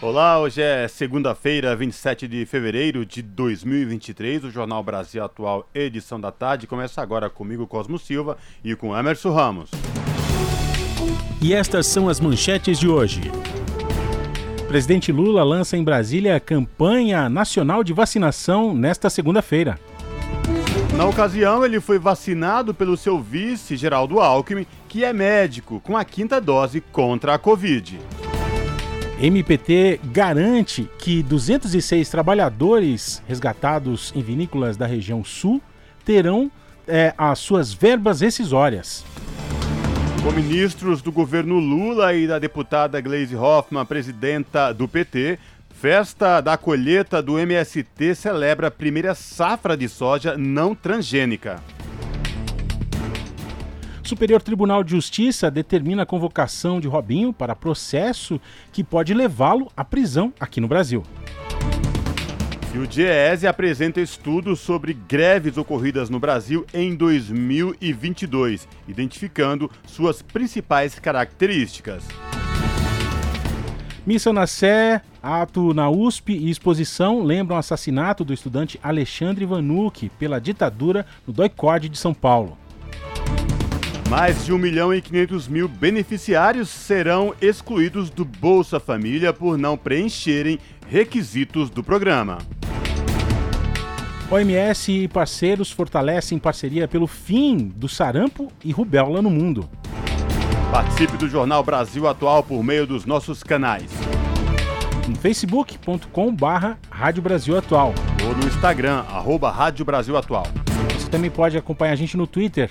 Olá, hoje é segunda-feira, 27 de fevereiro de 2023. O Jornal Brasil Atual, edição da tarde, começa agora comigo, Cosmo Silva, e com Emerson Ramos. E estas são as manchetes de hoje. Presidente Lula lança em Brasília campanha nacional de vacinação nesta segunda-feira. Na ocasião, ele foi vacinado pelo seu vice, Geraldo Alckmin, que é médico, com a quinta dose contra a Covid. MPT garante que 206 trabalhadores resgatados em vinícolas da região sul terão é, as suas verbas rescisórias. Com ministros do governo Lula e da deputada Gleisi Hoffmann, presidenta do PT, festa da colheita do MST celebra a primeira safra de soja não transgênica. Superior Tribunal de Justiça determina a convocação de Robinho para processo que pode levá-lo à prisão aqui no Brasil. E o DIEESE apresenta estudos sobre greves ocorridas no Brasil em 2022, identificando suas principais características. Missa na Sé, ato na USP e exposição lembram o assassinato do estudante Alexandre Vanucci pela ditadura no Doicode de São Paulo. Mais de 1 milhão e 500 mil beneficiários serão excluídos do Bolsa Família por não preencherem requisitos do programa. OMS e parceiros fortalecem parceria pelo fim do sarampo e rubéola no mundo. Participe do Jornal Brasil Atual por meio dos nossos canais. No facebook.com barra Rádio Brasil Atual. Ou no Instagram, arroba Rádio Brasil Atual. Você também pode acompanhar a gente no Twitter,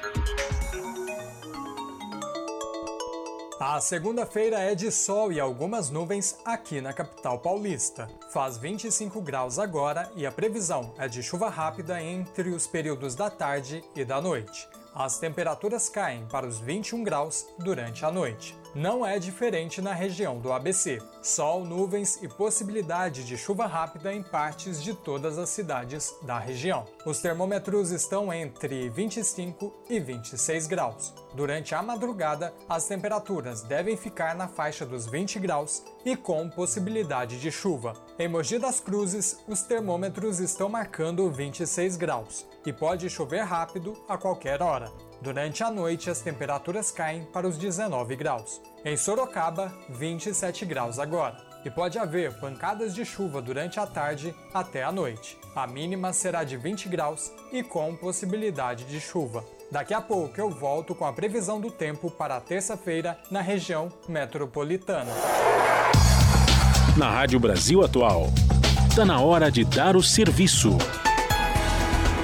A segunda-feira é de sol e algumas nuvens aqui na capital paulista. Faz 25 graus agora e a previsão é de chuva rápida entre os períodos da tarde e da noite. As temperaturas caem para os 21 graus durante a noite. Não é diferente na região do ABC. Sol, nuvens e possibilidade de chuva rápida em partes de todas as cidades da região. Os termômetros estão entre 25 e 26 graus. Durante a madrugada, as temperaturas devem ficar na faixa dos 20 graus e com possibilidade de chuva. Em Mogi das Cruzes, os termômetros estão marcando 26 graus e pode chover rápido a qualquer hora. Durante a noite, as temperaturas caem para os 19 graus. Em Sorocaba, 27 graus agora. E pode haver pancadas de chuva durante a tarde até a noite. A mínima será de 20 graus e com possibilidade de chuva. Daqui a pouco eu volto com a previsão do tempo para terça-feira na região metropolitana. Na Rádio Brasil Atual, está na hora de dar o serviço.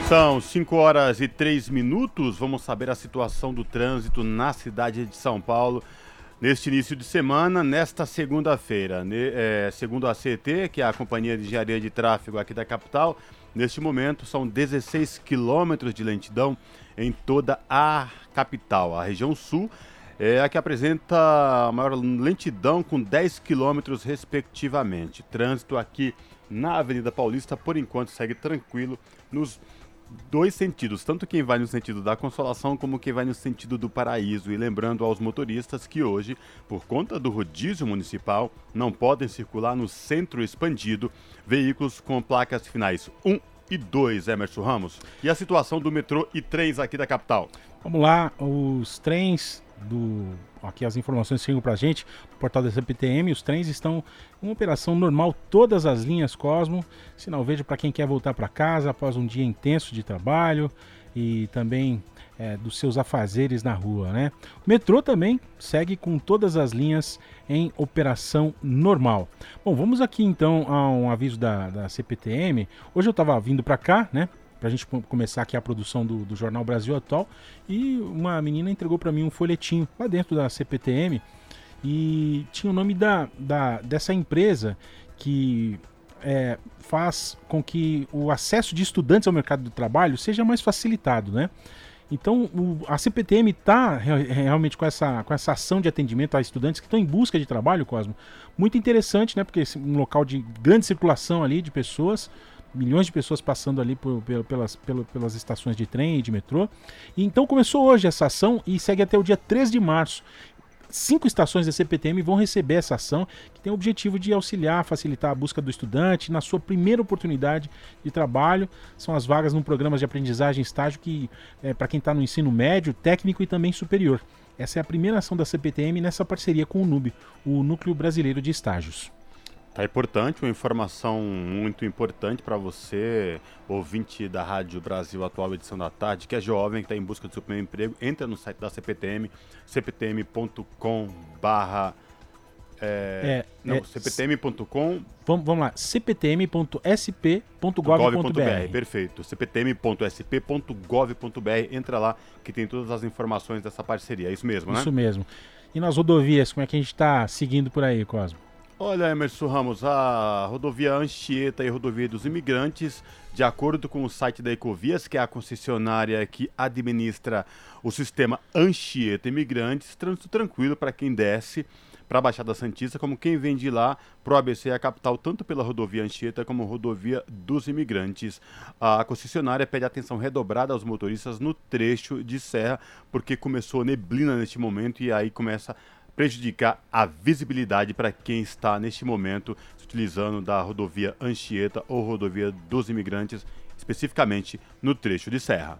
São 5 horas e 3 minutos. Vamos saber a situação do trânsito na cidade de São Paulo neste início de semana, nesta segunda-feira. É, segundo a CET, que é a Companhia de Engenharia de Tráfego aqui da capital, neste momento são 16 quilômetros de lentidão em toda a capital. A região sul é a que apresenta a maior lentidão, com 10 quilômetros respectivamente. Trânsito aqui na Avenida Paulista, por enquanto, segue tranquilo nos dois sentidos, tanto quem vai no sentido da consolação como quem vai no sentido do paraíso. E lembrando aos motoristas que hoje, por conta do rodízio municipal, não podem circular no centro expandido veículos com placas finais 1 e 2, Emerson Ramos. E a situação do metrô e trens aqui da capital? Vamos lá, os trens do aqui as informações chegam para a gente no portal da CPTM. Os trens estão em operação normal, todas as linhas Cosmo. Sinal verde para quem quer voltar para casa após um dia intenso de trabalho e também é, dos seus afazeres na rua, né? O metrô também segue com todas as linhas em operação normal. Bom, vamos aqui então a um aviso da, da CPTM. Hoje eu estava vindo para cá, né? Para a gente começar aqui a produção do, do, Jornal Brasil Atual e uma menina entregou para mim um folhetinho lá dentro da CPTM e tinha o nome da, da dessa empresa que é, faz com que o acesso de estudantes ao mercado do trabalho seja mais facilitado, né? Então, o, a CPTM está realmente com essa, com essa ação de atendimento a estudantes que estão em busca de trabalho, Cosmo. Muito interessante, né? Porque é um local de grande circulação ali de pessoas, milhões de pessoas passando ali por, pelas, pelas estações de trem e de metrô. E então começou hoje essa ação e segue até o dia 3 de março cinco estações da CPTM vão receber essa ação, que tem o objetivo de auxiliar, facilitar a busca do estudante na sua primeira oportunidade de trabalho. São as vagas no programa de aprendizagem estágio que é para quem está no ensino médio, técnico e também superior. Essa é a primeira ação da CPTM nessa parceria com o NUB, o Núcleo Brasileiro de Estágios. Tá importante, uma informação muito importante para você, ouvinte da Rádio Brasil Atual Edição da Tarde, que é jovem, que está em busca do seu primeiro emprego, entra no site da CPTM, cptm.com barra é, é, não, é, cptm.com vamos, vamos lá, cptm.sp.gov.br Perfeito, cptm.sp.gov.br entra lá que tem todas as informações dessa parceria, é isso mesmo, né? Isso mesmo. E nas rodovias, como é que a gente está seguindo por aí, Cosmo? Olha, Emerson Ramos, a rodovia Anchieta e a rodovia dos imigrantes, de acordo com o site da Ecovias, que é a concessionária que administra o sistema Anchieta Imigrantes, trânsito tranquilo para quem desce para a Baixada Santista, como quem vem de lá para o ABC, a capital, tanto pela rodovia Anchieta como rodovia dos imigrantes. A concessionária pede atenção redobrada aos motoristas no trecho de serra, porque começou neblina neste momento e aí começa prejudicar a visibilidade para quem está neste momento utilizando da rodovia Anchieta ou rodovia dos imigrantes, especificamente no trecho de serra.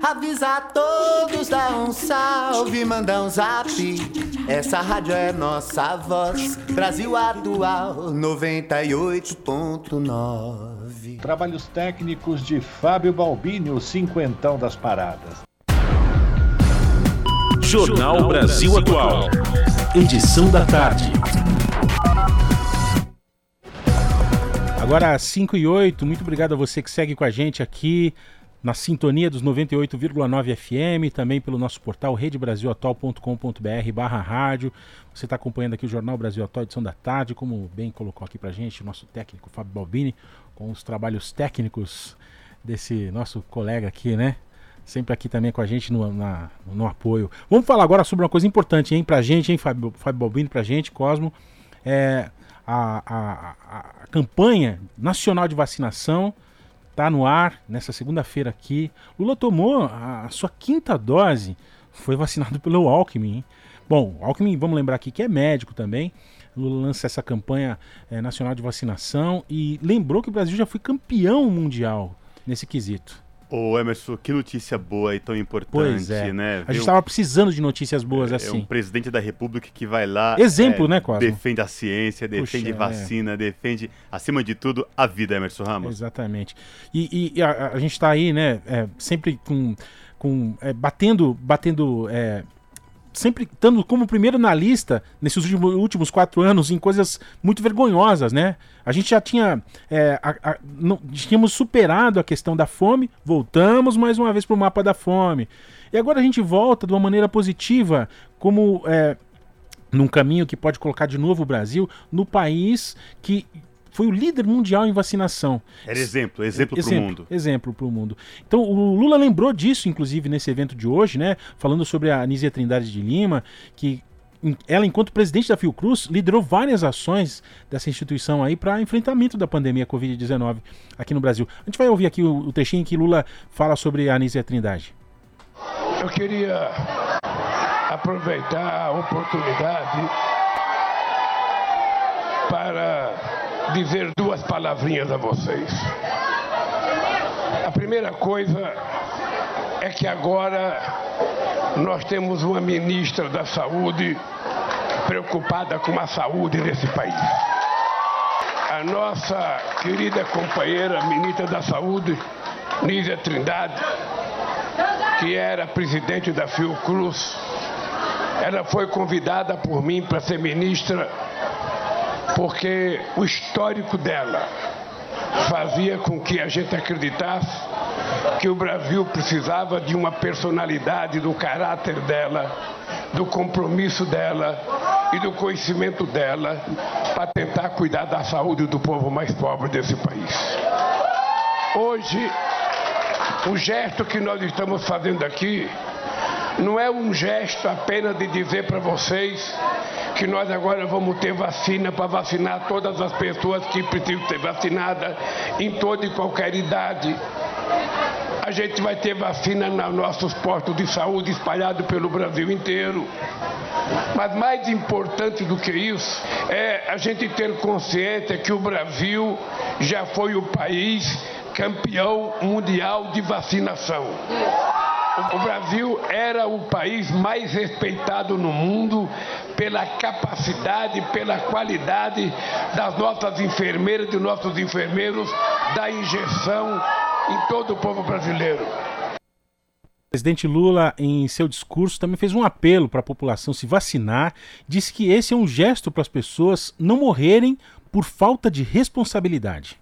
Avisa a todos, dá um salve, manda um zap. Essa rádio é nossa voz, Brasil Atual 98.9. Trabalhos técnicos de Fábio Balbini, o cinquentão das paradas. Jornal Brasil Atual. Edição da tarde. Agora 5 e 8, muito obrigado a você que segue com a gente aqui na sintonia dos 98,9 FM, também pelo nosso portal redebrasilatual.com.br barra rádio. Você está acompanhando aqui o Jornal Brasil Atual, edição da tarde, como bem colocou aqui pra gente o nosso técnico Fábio Balbini, com os trabalhos técnicos desse nosso colega aqui, né? Sempre aqui também com a gente no, na, no apoio. Vamos falar agora sobre uma coisa importante, hein, pra gente, hein, Fábio, Fábio Balbini, pra gente, Cosmo. É a, a, a, a campanha nacional de vacinação Está no ar nessa segunda-feira aqui. Lula tomou a sua quinta dose, foi vacinado pelo Alckmin. Hein? Bom, Alckmin, vamos lembrar aqui que é médico também. Lula lança essa campanha é, nacional de vacinação e lembrou que o Brasil já foi campeão mundial nesse quesito. Ô Emerson, que notícia boa e tão importante, é. né? A gente estava precisando de notícias boas é, assim. É um presidente da República que vai lá. Exemplo, é, né, Cosmo? Defende a ciência, defende Puxa, é. vacina, é. defende, acima de tudo, a vida, Emerson Ramos. Exatamente. E, e a, a, gente está aí, né, é, sempre com. com batendo, batendo sempre estando como primeiro na lista nesses últimos, quatro anos em coisas muito vergonhosas, né? A gente já tinha é, a, a, não, tínhamos superado a questão da fome, voltamos mais uma vez para o mapa da fome. E agora a gente volta de uma maneira positiva, como é, num caminho que pode colocar de novo o Brasil no país que foi o líder mundial em vacinação. Era exemplo, exemplo para o mundo. Exemplo para o mundo. Então o Lula lembrou disso, inclusive, nesse evento de hoje, né? Falando sobre a Anísia Trindade de Lima, que ela, enquanto presidente da Fiocruz, liderou várias ações dessa instituição aí para enfrentamento da pandemia Covid-19 aqui no Brasil. A gente vai ouvir aqui o, o trechinho em que Lula fala sobre a Anísia Trindade. Eu queria aproveitar a oportunidade para dizer duas palavrinhas a vocês. A primeira coisa é que agora nós temos uma ministra da Saúde preocupada com a saúde desse país. A nossa querida companheira ministra da Saúde, Nízia Trindade, que era presidente da Fiocruz, ela foi convidada por mim para ser ministra porque o histórico dela fazia com que a gente acreditasse que o Brasil precisava de uma personalidade, do caráter dela, do compromisso dela e do conhecimento dela para tentar cuidar da saúde do povo mais pobre desse país. Hoje, o gesto que nós estamos fazendo aqui não é um gesto apenas de dizer para vocês que nós agora vamos ter vacina para vacinar todas as pessoas que precisam ser vacinadas em toda e qualquer idade. A gente vai ter vacina nos nossos postos de saúde espalhados pelo Brasil inteiro. Mas mais importante do que isso é a gente ter consciência que o Brasil já foi o país campeão mundial de vacinação. O Brasil era o país mais respeitado no mundo pela capacidade, pela qualidade das nossas enfermeiras e dos nossos enfermeiros da injeção em todo o povo brasileiro. O presidente Lula, em seu discurso, também fez um apelo para a população se vacinar. Disse que esse é um gesto para as pessoas não morrerem por falta de responsabilidade.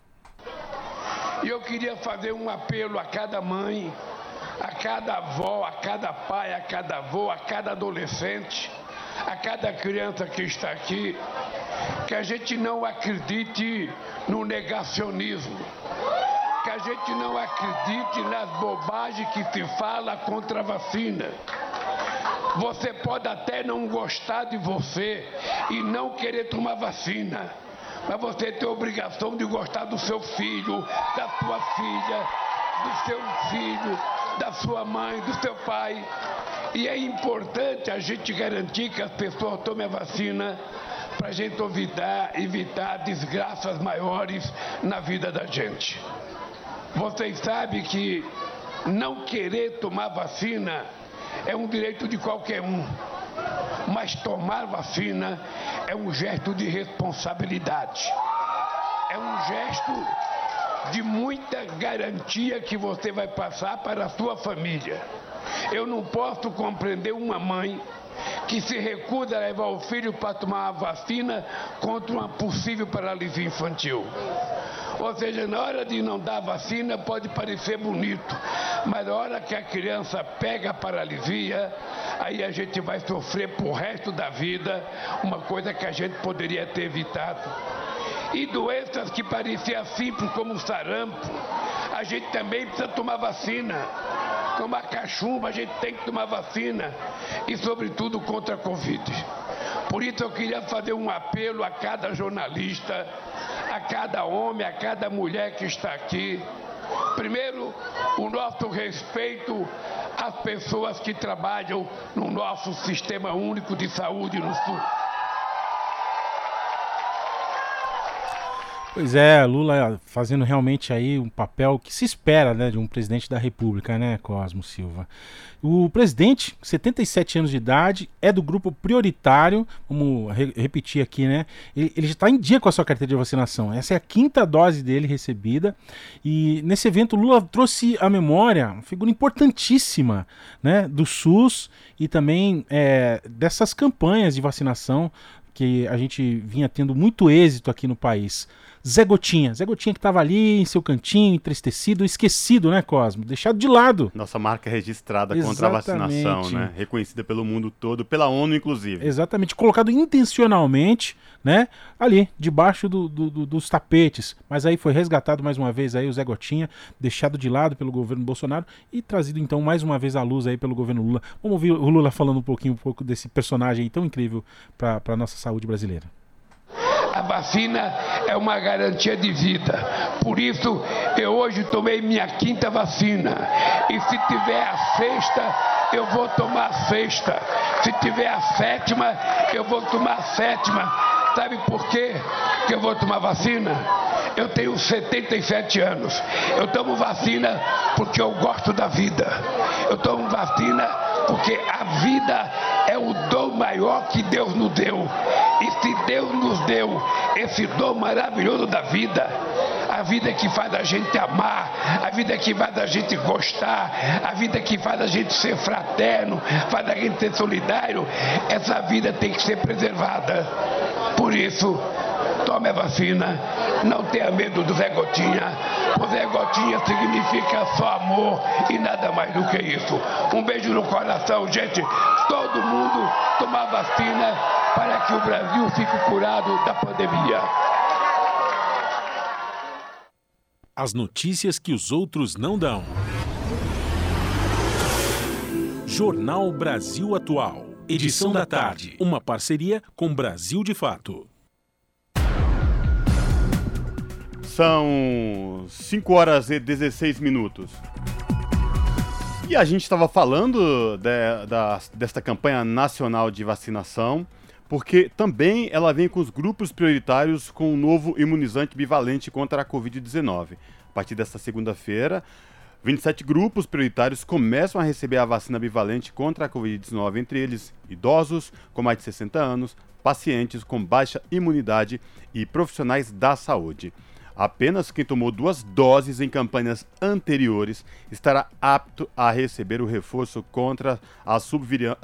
E eu queria fazer um apelo a cada mãe, a cada avó, a cada pai, a cada avô, a cada adolescente, a cada criança que está aqui, que a gente não acredite no negacionismo, que a gente não acredite nas bobagens que se fala contra a vacina. Você pode até não gostar de você e não querer tomar vacina, mas você tem a obrigação de gostar do seu filho, da sua filha, do seu filho, da sua mãe, do seu pai. E é importante a gente garantir que as pessoas tomem a vacina para a gente evitar, evitar desgraças maiores na vida da gente. Vocês sabem que não querer tomar vacina é um direito de qualquer um. Mas tomar vacina é um gesto de responsabilidade. É um gesto de muita garantia que você vai passar para a sua família. Eu não posso compreender uma mãe que se recusa a levar o filho para tomar a vacina contra uma possível paralisia infantil. Ou seja, na hora de não dar vacina pode parecer bonito, mas na hora que a criança pega a paralisia, aí a gente vai sofrer por resto da vida uma coisa que a gente poderia ter evitado. E doenças que pareciam simples como o sarampo, a gente também precisa tomar vacina. Tomar cachumba, a gente tem que tomar vacina. E sobretudo contra a Covid. Por isso eu queria fazer um apelo a cada jornalista, a cada homem, a cada mulher que está aqui. Primeiro, o nosso respeito às pessoas que trabalham no nosso sistema único de saúde no Sul. Pois é, Lula fazendo realmente aí um papel que se espera né, de um presidente da República, né, Cosmo Silva. O presidente, 77 anos de idade, é do grupo prioritário, vamos re repetir aqui, né? Ele, já está em dia com a sua carteira de vacinação. Essa é a quinta dose dele recebida. E nesse evento, Lula trouxe à memória uma figura importantíssima né, do SUS e também é, dessas campanhas de vacinação que a gente vinha tendo muito êxito aqui no país. Zé Gotinha. Zé Gotinha que estava ali em seu cantinho, entristecido, esquecido, né, Cosmo? Deixado de lado. Nossa marca registrada contra a vacinação, né? Reconhecida pelo mundo todo, pela ONU, inclusive. Exatamente, colocado intencionalmente, né? Ali, debaixo do, do, do, dos tapetes. Mas aí foi resgatado mais uma vez aí o Zé Gotinha, deixado de lado pelo governo Bolsonaro e trazido então mais uma vez à luz aí pelo governo Lula. Vamos ouvir o Lula falando um pouquinho um pouco desse personagem tão incrível para a nossa saúde brasileira. A vacina é uma garantia de vida. Por isso, eu hoje tomei minha quinta vacina. E se tiver a sexta, eu vou tomar a sexta. Se tiver a sétima, eu vou tomar a sétima. Sabe por quê que eu vou tomar vacina? Eu tenho 77 anos. Eu tomo vacina porque eu gosto da vida. Eu tomo vacina porque a vida é o dom maior que Deus nos deu. Deus nos deu esse dom maravilhoso da vida, a vida que faz a gente amar, a vida que faz a gente gostar, a vida que faz a gente ser fraterno, faz a gente ser solidário, essa vida tem que ser preservada. Por isso, tome a vacina, não tenha medo do Zé Gotinha. O Zé Gotinha significa só amor e nada mais do que isso. Um beijo no coração, gente. Todo mundo tomar vacina para que o Brasil fique curado da pandemia. As notícias que os outros não dão. Jornal Brasil Atual. Edição da tarde. Uma parceria com Brasil de Fato. São 5 horas e 16 minutos. E a gente estava falando de, da, desta campanha nacional de vacinação, porque também ela vem com os grupos prioritários com o novo imunizante bivalente contra a Covid-19. A partir desta segunda-feira, 27 grupos prioritários começam a receber a vacina bivalente contra a Covid-19, entre eles idosos com mais de 60 anos, pacientes com baixa imunidade e profissionais da saúde. Apenas quem tomou duas doses em campanhas anteriores estará apto a receber o reforço contra as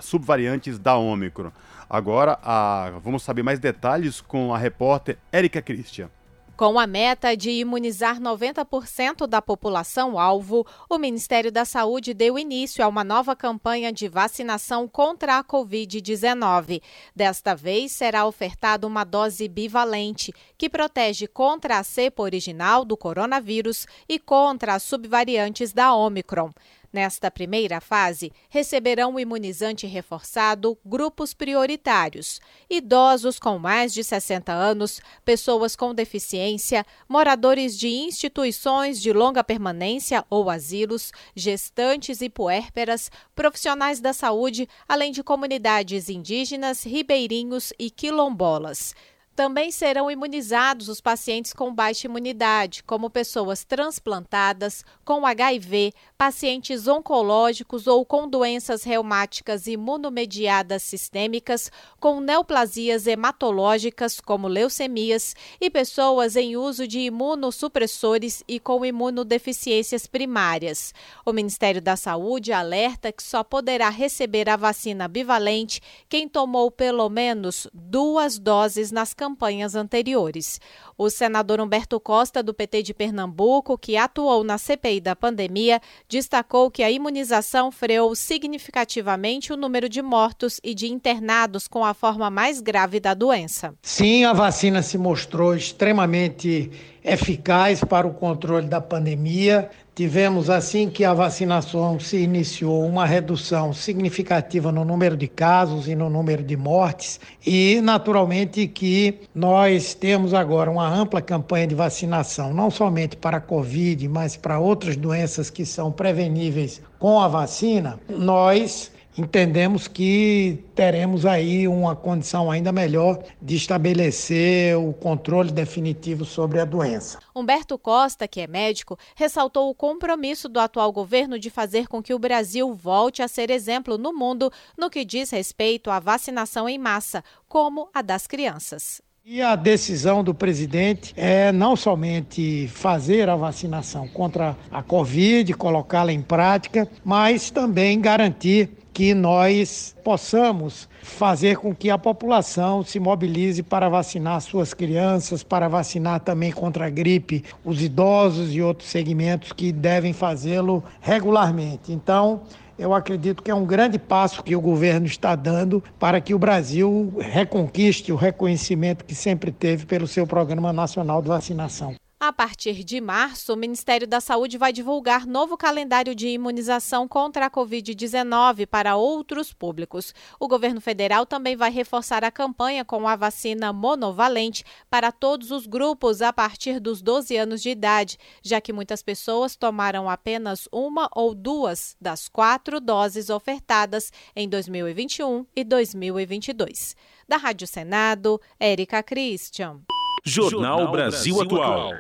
subvariantes da Ômicron. Agora, a... vamos saber mais detalhes com a repórter Érica Christian. Com a meta de imunizar 90% da população-alvo, o Ministério da Saúde deu início a uma nova campanha de vacinação contra a Covid-19. Desta vez, será ofertada uma dose bivalente, que protege contra a cepa original do coronavírus e contra as subvariantes da Omicron. Nesta primeira fase, receberão o imunizante reforçado grupos prioritários: idosos com mais de 60 anos, pessoas com deficiência, moradores de instituições de longa permanência ou asilos, gestantes e puérperas, profissionais da saúde, além de comunidades indígenas, ribeirinhos e quilombolas. Também serão imunizados os pacientes com baixa imunidade, como pessoas transplantadas, com HIV, pacientes oncológicos ou com doenças reumáticas imunomediadas sistêmicas, com neoplasias hematológicas, como leucemias, e pessoas em uso de imunossupressores e com imunodeficiências primárias. O Ministério da Saúde alerta que só poderá receber a vacina bivalente quem tomou pelo menos duas doses nas campanhas anteriores. O senador Humberto Costa, do PT de Pernambuco, que atuou na CPI da pandemia, destacou que a imunização freou significativamente o número de mortos e de internados com a forma mais grave da doença. Sim, a vacina se mostrou extremamente eficaz para o controle da pandemia. Tivemos, assim que a vacinação se iniciou, uma redução significativa no número de casos e no número de mortes, e naturalmente que nós temos agora uma ampla campanha de vacinação, não somente para a Covid, mas para outras doenças que são preveníveis com a vacina. Nós entendemos que teremos aí uma condição ainda melhor de estabelecer o controle definitivo sobre a doença. Humberto Costa, que é médico, ressaltou o compromisso do atual governo de fazer com que o Brasil volte a ser exemplo no mundo no que diz respeito à vacinação em massa, como a das crianças. E a decisão do presidente é não somente fazer a vacinação contra a Covid, colocá-la em prática, mas também garantir que nós possamos fazer com que a população se mobilize para vacinar suas crianças, para vacinar também contra a gripe os idosos e outros segmentos que devem fazê-lo regularmente. Então, eu acredito que é um grande passo que o governo está dando para que o Brasil reconquiste o reconhecimento que sempre teve pelo seu Programa Nacional de Vacinação. A partir de março, o Ministério da Saúde vai divulgar novo calendário de imunização contra a Covid-19 para outros públicos. O governo federal também vai reforçar a campanha com a vacina monovalente para todos os grupos a partir dos 12 anos de idade, já que muitas pessoas tomaram apenas uma ou duas das quatro doses ofertadas em 2021 e 2022. Da Rádio Senado, Érica Christian. Jornal Brasil Atual.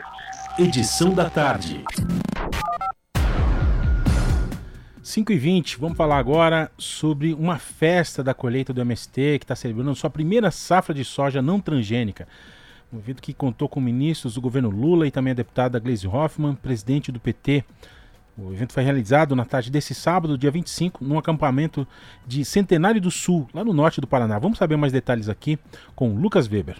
Edição da tarde. 5 e 20 vamos falar agora sobre uma festa da colheita do MST que está celebrando sua primeira safra de soja não transgênica. Um evento que contou com ministros do governo Lula e também a deputada Gleisi Hoffmann, presidente do PT. O evento foi realizado na tarde desse sábado, dia 25, num acampamento de Centenário do Sul, lá no norte do Paraná. Vamos saber mais detalhes aqui com Lucas Weber.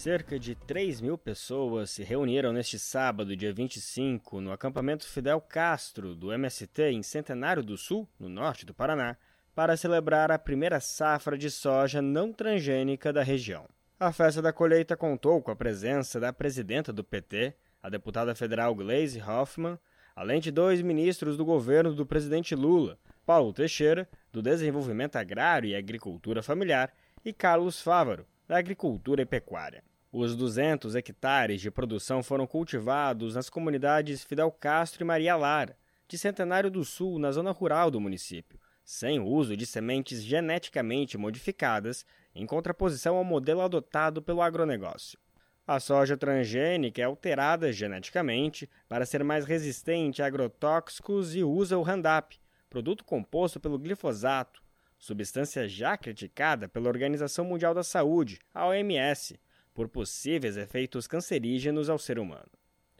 Cerca de 3 mil pessoas se reuniram neste sábado, dia 25, no acampamento Fidel Castro, do MST, em Centenário do Sul, no norte do Paraná, para celebrar a primeira safra de soja não transgênica da região. A festa da colheita contou com a presença da presidenta do PT, a deputada federal Gleisi Hoffmann, além de dois ministros do governo do presidente Lula, Paulo Teixeira, do Desenvolvimento Agrário e Agricultura Familiar, e Carlos Fávaro, da Agricultura e Pecuária. Os 200 hectares de produção foram cultivados nas comunidades Fidel Castro e Maria Lara, de Centenário do Sul, na zona rural do município, sem o uso de sementes geneticamente modificadas, em contraposição ao modelo adotado pelo agronegócio. A soja transgênica é alterada geneticamente para ser mais resistente a agrotóxicos e usa o Roundup, produto composto pelo glifosato, substância já criticada pela Organização Mundial da Saúde, a OMS, por possíveis efeitos cancerígenos ao ser humano.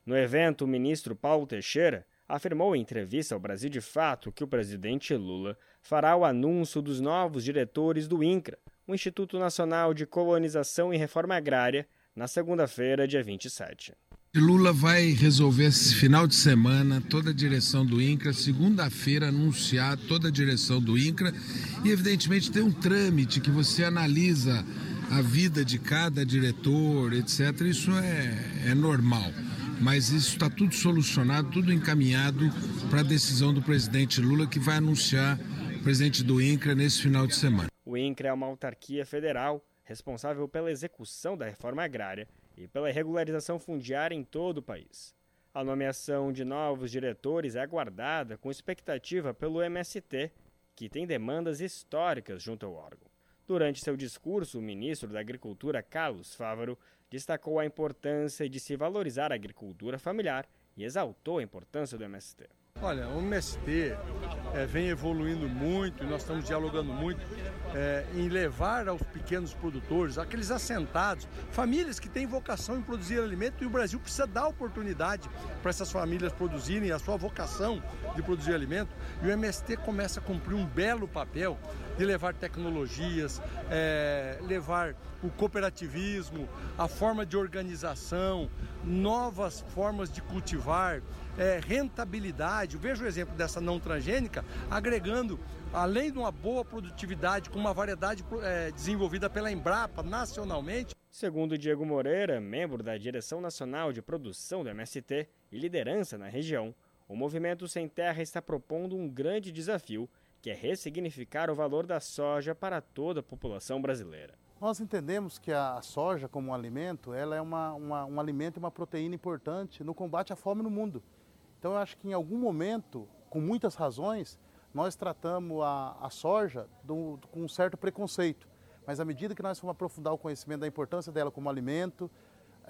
No evento, o ministro Paulo Teixeira afirmou em entrevista ao Brasil de Fato que o presidente Lula fará o anúncio dos novos diretores do INCRA, o Instituto Nacional de Colonização e Reforma Agrária, na segunda-feira, dia 27. Lula vai resolver esse final de semana toda a direção do INCRA, segunda-feira anunciar toda a direção do INCRA e, evidentemente, tem um trâmite que você analisa a vida de cada diretor, etc. Isso é, é normal. Mas isso está tudo solucionado, tudo encaminhado para a decisão do presidente Lula, que vai anunciar o presidente do INCRA nesse final de semana. O INCRA é uma autarquia federal responsável pela execução da reforma agrária e pela regularização fundiária em todo o país. A nomeação de novos diretores é aguardada com expectativa pelo MST, que tem demandas históricas junto ao órgão. Durante seu discurso, o ministro da Agricultura, Carlos Fávaro, destacou a importância de se valorizar a agricultura familiar e exaltou a importância do MST. Olha, o MST é, vem evoluindo muito, nós estamos dialogando muito é, em levar aos pequenos produtores, aqueles assentados, famílias que têm vocação em produzir alimento e o Brasil precisa dar oportunidade para essas famílias produzirem a sua vocação de produzir alimento e o MST começa a cumprir um belo papel de levar tecnologias, é, levar o cooperativismo, a forma de organização, novas formas de cultivar, é, rentabilidade. Veja o exemplo dessa não transgênica, agregando, além de uma boa produtividade, com uma variedade é, desenvolvida pela Embrapa nacionalmente. Segundo Diego Moreira, membro da Direção Nacional de Produção do MST e liderança na região, o movimento Sem Terra está propondo um grande desafio, que é ressignificar o valor da soja para toda a população brasileira. Nós entendemos que a soja como um alimento, ela é uma, uma, um alimento e uma proteína importante no combate à fome no mundo. Então eu acho que em algum momento, com muitas razões, nós tratamos a, a soja do, com um certo preconceito. Mas à medida que nós vamos aprofundar o conhecimento da importância dela como alimento,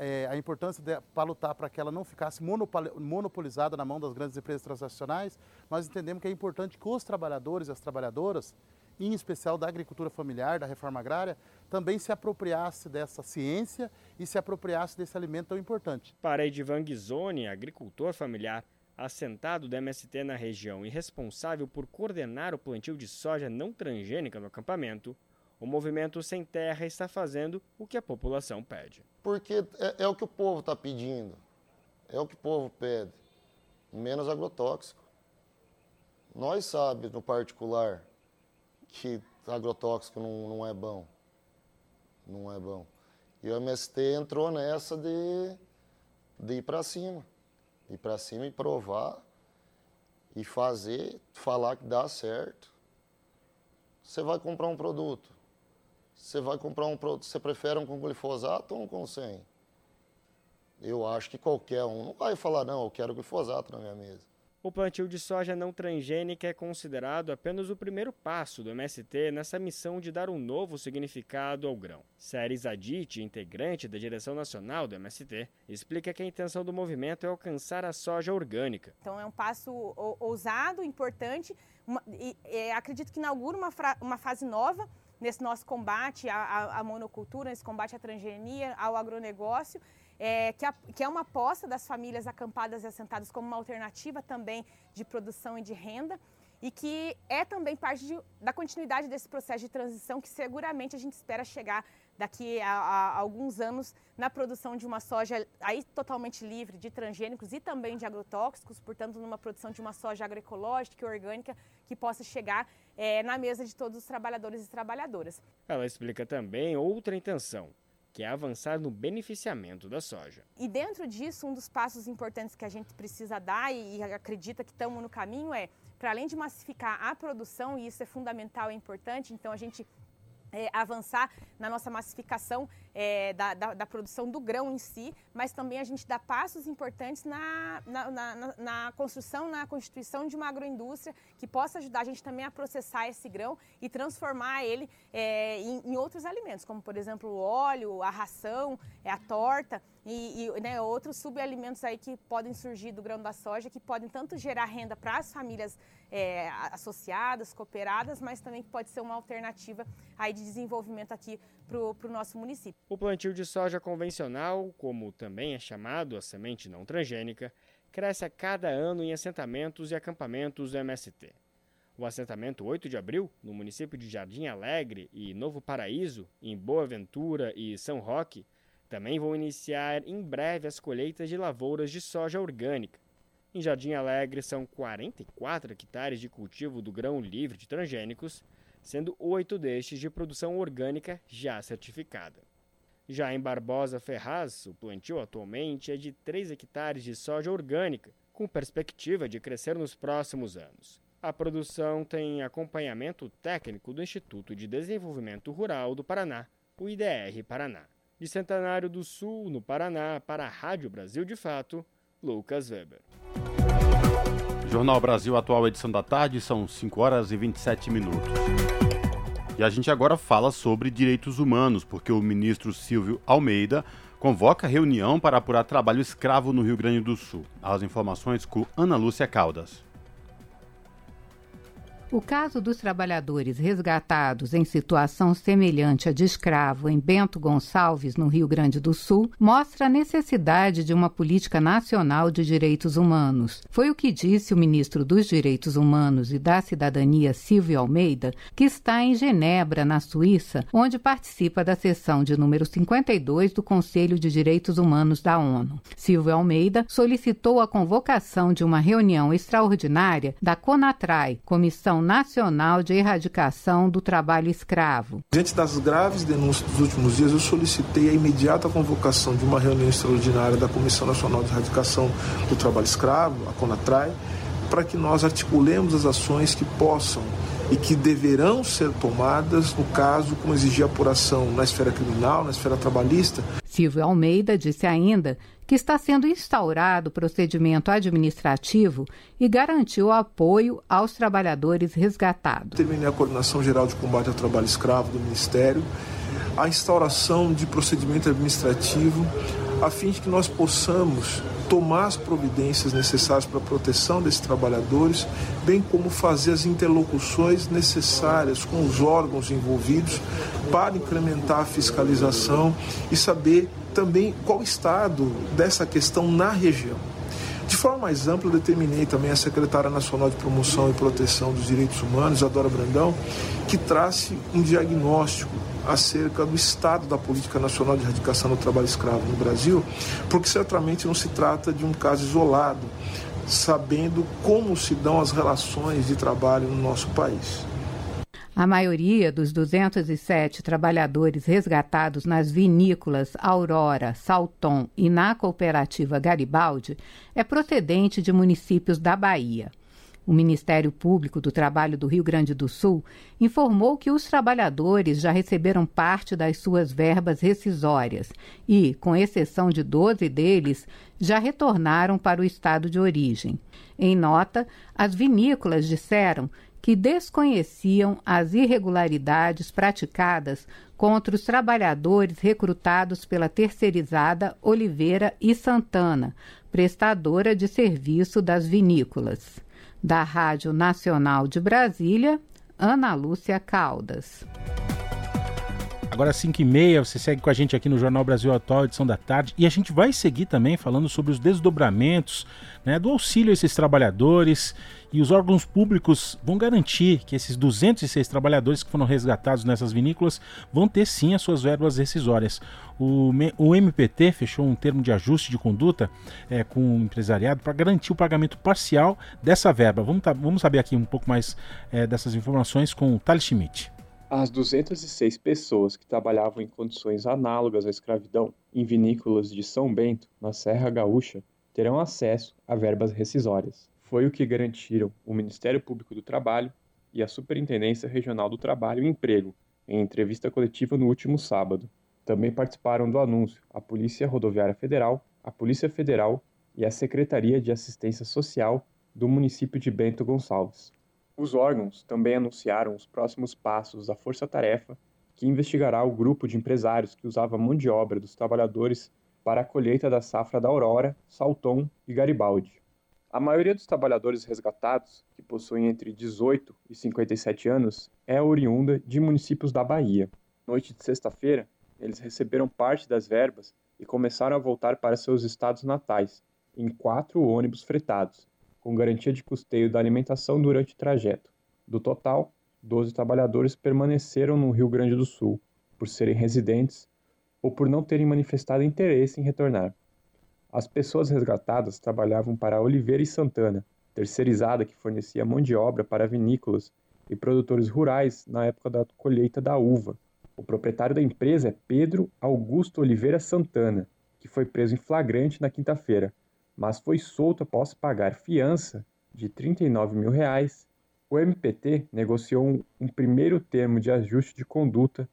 é, a importância para lutar para que ela não ficasse monopolizada na mão das grandes empresas transnacionais, nós entendemos que é importante que os trabalhadores e as trabalhadoras em especial da agricultura familiar, da reforma agrária, também se apropriasse dessa ciência e se apropriasse desse alimento tão importante. Para Edivan Ghisoni, agricultor familiar, assentado do MST na região e responsável por coordenar o plantio de soja não transgênica no acampamento, o movimento Sem Terra está fazendo o que a população pede. Porque é, é o que o povo está pedindo, é o que o povo pede, menos agrotóxico. Nós sabemos, no particular, que agrotóxico não, não é bom. Não é bom. E o MST entrou nessa de, de ir para cima ir para cima e provar e fazer, falar que dá certo. Você vai comprar um produto. Você vai comprar um produto, você prefere um com glifosato ou um com sem? Eu acho que qualquer um não vai falar, não, eu quero glifosato na minha mesa. O plantio de soja não transgênica é considerado apenas o primeiro passo do MST nessa missão de dar um novo significado ao grão. Séries Adit, integrante da direção nacional do MST, explica que a intenção do movimento é alcançar a soja orgânica. Então é um passo ousado, importante, uma, e, e, acredito que inaugura uma, uma fase nova nesse nosso combate à, à, monocultura, nesse combate à transgenia, ao agronegócio é, que, a, que, é uma aposta das famílias acampadas e assentadas como uma alternativa também de produção e de renda e que é também parte de, da continuidade desse processo de transição que seguramente a gente espera chegar daqui a, a, alguns anos na produção de uma soja aí totalmente livre de transgênicos e também de agrotóxicos, portanto numa produção de uma soja agroecológica e orgânica que possa chegar é, na mesa de todos os trabalhadores e trabalhadoras. Ela explica também outra intenção, que é avançar no beneficiamento da soja. E dentro disso, um dos passos importantes que a gente precisa dar e acredita que estamos no caminho é, para além de massificar a produção, e isso é fundamental e importante, então a gente é, avançar na nossa massificação é, da, da, da, produção do grão em si, mas também a gente dá passos importantes na, na, na, na, construção, na constituição de uma agroindústria que possa ajudar a gente também a processar esse grão e transformar ele é, em, em, outros alimentos, como por exemplo o óleo, a ração, é, a torta e, e né, outros subalimentos aí que podem surgir do grão da soja, que podem tanto gerar renda para as famílias é, associadas, cooperadas, mas também que pode ser uma alternativa aí de desenvolvimento aqui para o nosso município. O plantio de soja convencional, como também é chamado a semente não transgênica, cresce a cada ano em assentamentos e acampamentos do MST. O assentamento 8 de abril, no município de Jardim Alegre e Novo Paraíso, em Boa Ventura e São Roque, também vão iniciar em breve as colheitas de lavouras de soja orgânica. Em Jardim Alegre são 44 hectares de cultivo do grão livre de transgênicos, sendo oito destes de produção orgânica já certificada. Já em Barbosa Ferraz, o plantio atualmente é de 3 hectares de soja orgânica, com perspectiva de crescer nos próximos anos. A produção tem acompanhamento técnico do Instituto de Desenvolvimento Rural do Paraná, o IDR Paraná. De Centenário do Sul, no Paraná, para a Rádio Brasil de Fato, Lucas Weber. Jornal Brasil Atual, edição da tarde, são 5 horas e 27 minutos. E a gente agora fala sobre direitos humanos, porque o ministro Silvio Almeida convoca reunião para apurar trabalho escravo no Rio Grande do Sul. As informações com Ana Lúcia Caldas. O caso dos trabalhadores resgatados em situação semelhante à de escravo em Bento Gonçalves, no Rio Grande do Sul, mostra a necessidade de uma política nacional de direitos humanos. Foi o que disse o ministro dos Direitos Humanos e da Cidadania, Silvio Almeida, que está em Genebra, na Suíça, onde participa da sessão de número 52 do Conselho de Direitos Humanos da ONU. Silvio Almeida solicitou a convocação de uma reunião extraordinária da CONATRAI, Comissão Nacional de Erradicação do Trabalho Escravo. Diante das graves denúncias dos últimos dias, eu solicitei a imediata convocação de uma reunião extraordinária da Comissão Nacional de Erradicação do Trabalho Escravo, a CONATRAI, para que nós articulemos as ações que possam e que deverão ser tomadas no caso como exigir apuração na esfera criminal, na esfera trabalhista. Silvio Almeida disse ainda que está sendo instaurado procedimento administrativo e garantiu apoio aos trabalhadores resgatados. Terminei a Coordenação Geral de Combate ao Trabalho Escravo do Ministério, a instauração de procedimento administrativo a fim de que nós possamos tomar as providências necessárias para a proteção desses trabalhadores, bem como fazer as interlocuções necessárias com os órgãos envolvidos para incrementar a fiscalização e saber também qual o estado dessa questão na região. De forma mais ampla, determinei também a secretária nacional de promoção e proteção dos direitos humanos, Adora Brandão, que trace um diagnóstico acerca do estado da política nacional de erradicação do trabalho escravo no Brasil, porque certamente não se trata de um caso isolado, sabendo como se dão as relações de trabalho no nosso país. A maioria dos 207 trabalhadores resgatados nas vinícolas Aurora, Salton e na cooperativa Garibaldi é procedente de municípios da Bahia. O Ministério Público do Trabalho do Rio Grande do Sul informou que os trabalhadores já receberam parte das suas verbas rescisórias e, com exceção de 12 deles, já retornaram para o estado de origem. Em nota, as vinícolas disseram que desconheciam as irregularidades praticadas contra os trabalhadores recrutados pela terceirizada Oliveira e Santana, prestadora de serviço das vinícolas. Da Rádio Nacional de Brasília, Ana Lúcia Caldas. Agora 5 e meia, você segue com a gente aqui no Jornal Brasil Atual, edição da tarde, e a gente vai seguir também falando sobre os desdobramentos né, do auxílio a esses trabalhadores e os órgãos públicos vão garantir que esses 206 trabalhadores que foram resgatados nessas vinícolas vão ter sim as suas verbas rescisórias. O, o MPT fechou um termo de ajuste de conduta é, com o empresariado para garantir o pagamento parcial dessa verba. Vamos, tá, vamos saber aqui um pouco mais é, dessas informações com o Thales Schmidt. As 206 pessoas que trabalhavam em condições análogas à escravidão em vinícolas de São Bento, na Serra Gaúcha, terão acesso a verbas rescisórias. Foi o que garantiram o Ministério Público do Trabalho e a Superintendência Regional do Trabalho e Emprego em entrevista coletiva no último sábado. Também participaram do anúncio a Polícia Rodoviária Federal, a Polícia Federal e a Secretaria de Assistência Social do município de Bento Gonçalves. Os órgãos também anunciaram os próximos passos da Força Tarefa, que investigará o grupo de empresários que usava mão de obra dos trabalhadores para a colheita da safra da Aurora, Salton e Garibaldi. A maioria dos trabalhadores resgatados, que possuem entre 18 e 57 anos, é oriunda de municípios da Bahia. Noite de sexta-feira, eles receberam parte das verbas e começaram a voltar para seus estados natais, em quatro ônibus fretados, com garantia de custeio da alimentação durante o trajeto. Do total, 12 trabalhadores permaneceram no Rio Grande do Sul, por serem residentes ou por não terem manifestado interesse em retornar. As pessoas resgatadas trabalhavam para Oliveira e Santana, terceirizada que fornecia mão de obra para vinícolas e produtores rurais na época da colheita da uva. O proprietário da empresa é Pedro Augusto Oliveira Santana, que foi preso em flagrante na quinta-feira, mas foi solto após pagar fiança de 39 mil reais. O MPT negociou um, um primeiro termo de ajuste de conduta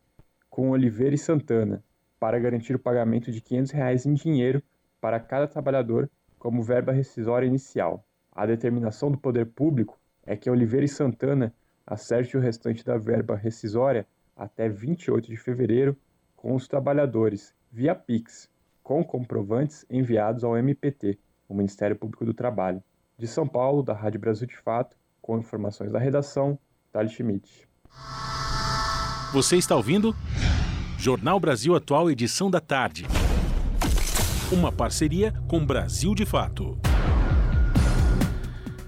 com Oliveira e Santana para garantir o pagamento de 500 reais em dinheiro para cada trabalhador como verba rescisória inicial. A determinação do poder público é que Oliveira e Santana acerte o restante da verba rescisória até 28 de fevereiro com os trabalhadores via Pix, com comprovantes enviados ao MPT, o Ministério Público do Trabalho. De São Paulo, da Rádio Brasil de Fato, com informações da redação, Thales Schmidt. Você está ouvindo? Jornal Brasil Atual, edição da tarde. Uma parceria com Brasil de Fato.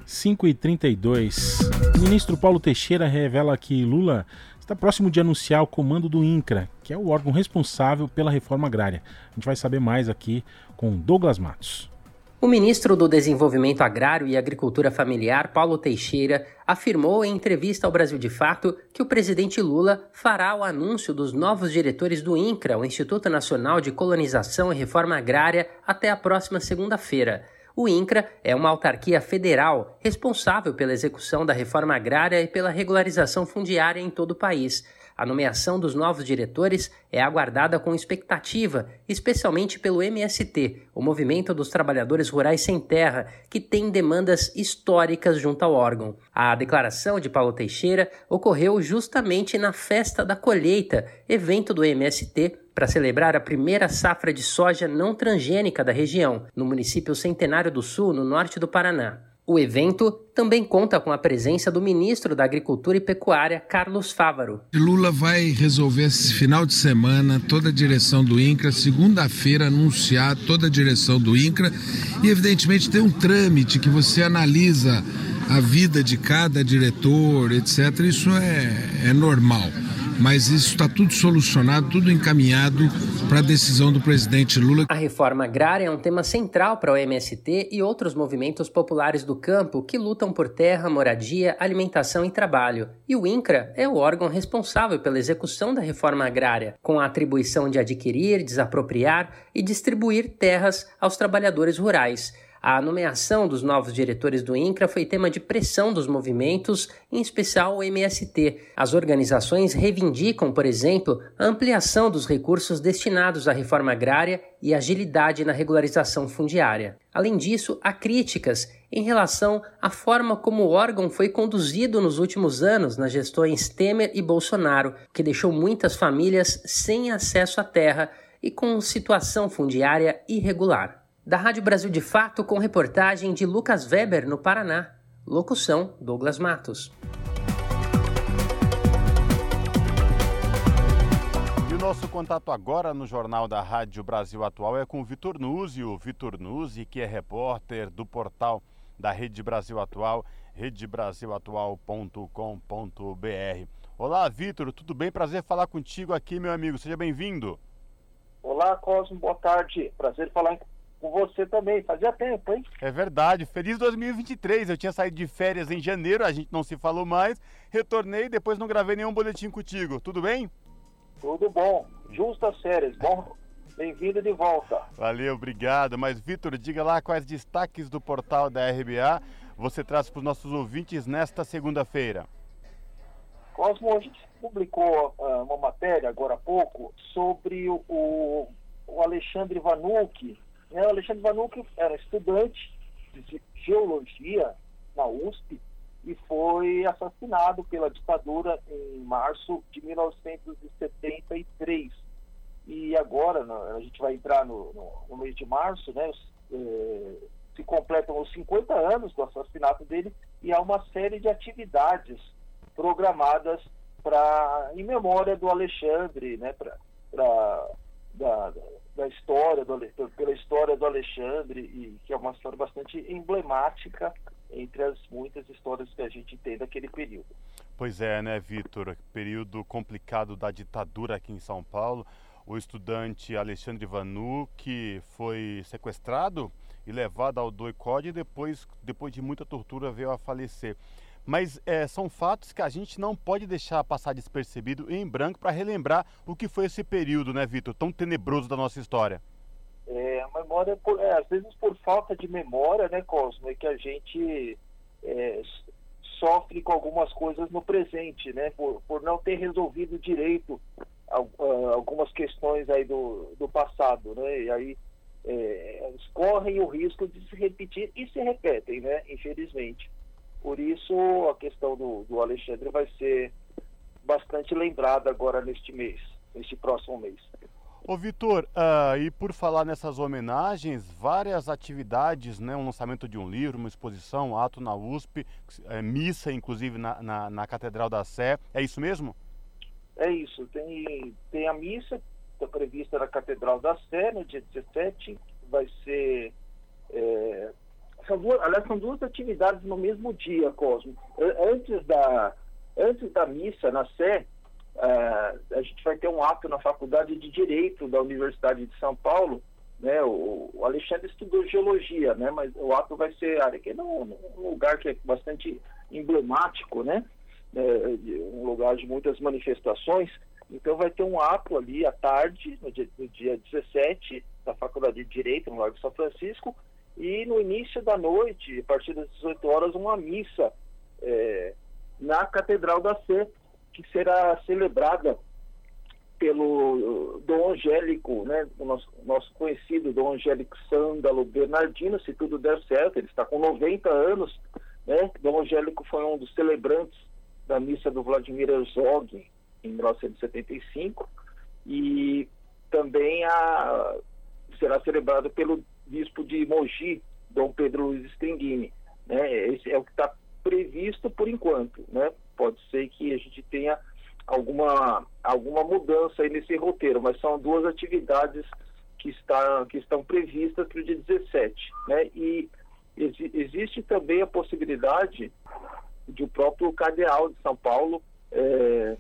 5h32. O ministro Paulo Teixeira revela que Lula está próximo de anunciar o comando do INCRA, que é o órgão responsável pela reforma agrária. A gente vai saber mais aqui com Douglas Matos. O ministro do Desenvolvimento Agrário e Agricultura Familiar, Paulo Teixeira, afirmou em entrevista ao Brasil de Fato que o presidente Lula fará o anúncio dos novos diretores do INCRA, o Instituto Nacional de Colonização e Reforma Agrária, até a próxima segunda-feira. O INCRA é uma autarquia federal responsável pela execução da reforma agrária e pela regularização fundiária em todo o país. A nomeação dos novos diretores é aguardada com expectativa, especialmente pelo MST, o Movimento dos Trabalhadores Rurais Sem Terra, que tem demandas históricas junto ao órgão. A declaração de Paulo Teixeira ocorreu justamente na Festa da Colheita, evento do MST para celebrar a primeira safra de soja não transgênica da região, no município Centenário do Sul, no norte do Paraná. O evento também conta com a presença do ministro da Agricultura e Pecuária, Carlos Fávaro. Lula vai resolver esse final de semana toda a direção do INCRA, segunda-feira anunciar toda a direção do INCRA e, evidentemente, tem um trâmite que você analisa a vida de cada diretor, etc. Isso é, é normal mas isso está tudo solucionado, tudo encaminhado para a decisão do presidente Lula. A reforma agrária é um tema central para o MST e outros movimentos populares do campo que lutam por terra, moradia, alimentação e trabalho. E o INCRA é o órgão responsável pela execução da reforma agrária, com a atribuição de adquirir, desapropriar e distribuir terras aos trabalhadores rurais. A nomeação dos novos diretores do INCRA foi tema de pressão dos movimentos, em especial o MST. As organizações reivindicam, por exemplo, a ampliação dos recursos destinados à reforma agrária e agilidade na regularização fundiária. Além disso, há críticas em relação à forma como o órgão foi conduzido nos últimos anos nas gestões Temer e Bolsonaro, que deixou muitas famílias sem acesso à terra e com situação fundiária irregular da Rádio Brasil de Fato, com reportagem de Lucas Weber, no Paraná. Locução: Douglas Matos. E o nosso contato agora no Jornal da Rádio Brasil Atual é com o Vitor Nuzzi, o Vitor Nuzzi, que é repórter do portal da Rede Brasil Atual, redebrasilatual.com.br. Olá, Vitor, tudo bem? Prazer falar contigo aqui, meu amigo. Seja bem-vindo. Olá, Cosmo, boa tarde. Prazer falar com você também. Fazia tempo, hein? É verdade. Feliz 2023. Eu tinha saído de férias em janeiro, a gente não se falou mais. Retornei e depois não gravei nenhum boletim contigo. Tudo bem? Tudo bom. Justas férias. Bom, bem-vindo de volta. Valeu, obrigado. Mas, Vitor, diga lá quais destaques do portal da RBA você traz para os nossos ouvintes nesta segunda-feira. Cosmo, a gente publicou uh, uma matéria agora há pouco sobre o, o Alexandre Vanucci, né? O Alexandre Vanucci era estudante de geologia na USP e foi assassinado pela ditadura em março de 1973. E agora, a gente vai entrar no, no, mês de março, né? É, se completam os 50 anos do assassinato dele e há uma série de atividades programadas para em memória do Alexandre, né? Pra, pra da história, do, pela história do Alexandre, e que é uma história bastante emblemática entre as muitas histórias que a gente tem daquele período. Pois é, né, Vitor? Período complicado da ditadura aqui em São Paulo. O estudante Alexandre Vanu, que foi sequestrado e levado ao doicode e depois, depois de muita tortura veio a falecer. Mas é, são fatos que a gente não pode deixar passar despercebido em branco para relembrar o que foi esse período, né, Vitor, tão tenebroso da nossa história. É, a memória, por, é, às vezes por falta de memória, né, Cosmo, é que a gente é, sofre com algumas coisas no presente, né, por, por não ter resolvido direito algumas questões aí do, do passado, né, e aí é, correm o risco de se repetir e se repetem, né, infelizmente. Por isso, a questão do, do Alexandre vai ser bastante lembrada agora neste mês, neste próximo mês. Ô Vitor, uh, e por falar nessas homenagens, várias atividades, né, um lançamento de um livro, uma exposição, um ato na USP, é, missa inclusive na, na, na, Catedral da Sé, é isso mesmo? É isso, tem, tem a missa está prevista na Catedral da Sé no dia 17, vai ser é, são duas, aliás, são duas atividades no mesmo dia, Cosmo. Antes da, antes da missa na Sé, uh, a gente vai ter um ato na Faculdade de Direito da Universidade de São Paulo. Né? O, o Alexandre estudou geologia, né? mas o ato vai ser aqui num, num lugar que é bastante emblemático, né? É, um lugar de muitas manifestações. Então vai ter um ato ali à tarde, no dia, no dia 17, da Faculdade de Direito, no Largo São Francisco, e no início da noite, a partir das 18 horas, uma missa é, na Catedral da Sé, que será celebrada pelo Dom Angélico, né, o nosso, nosso conhecido Dom Angélico Sândalo Bernardino, se tudo der certo, ele está com 90 anos, né, Dom Angélico foi um dos celebrantes da missa do Vladimir Herzog em 1975 e também a, será celebrado pelo bispo de Mogi, Dom Pedro Luiz Stringini. Né? Esse é o que está previsto por enquanto. Né? Pode ser que a gente tenha alguma, alguma mudança nesse roteiro, mas são duas atividades que, está, que estão previstas para o dia 17. Né? E ex, existe também a possibilidade de o próprio cardeal de São Paulo é,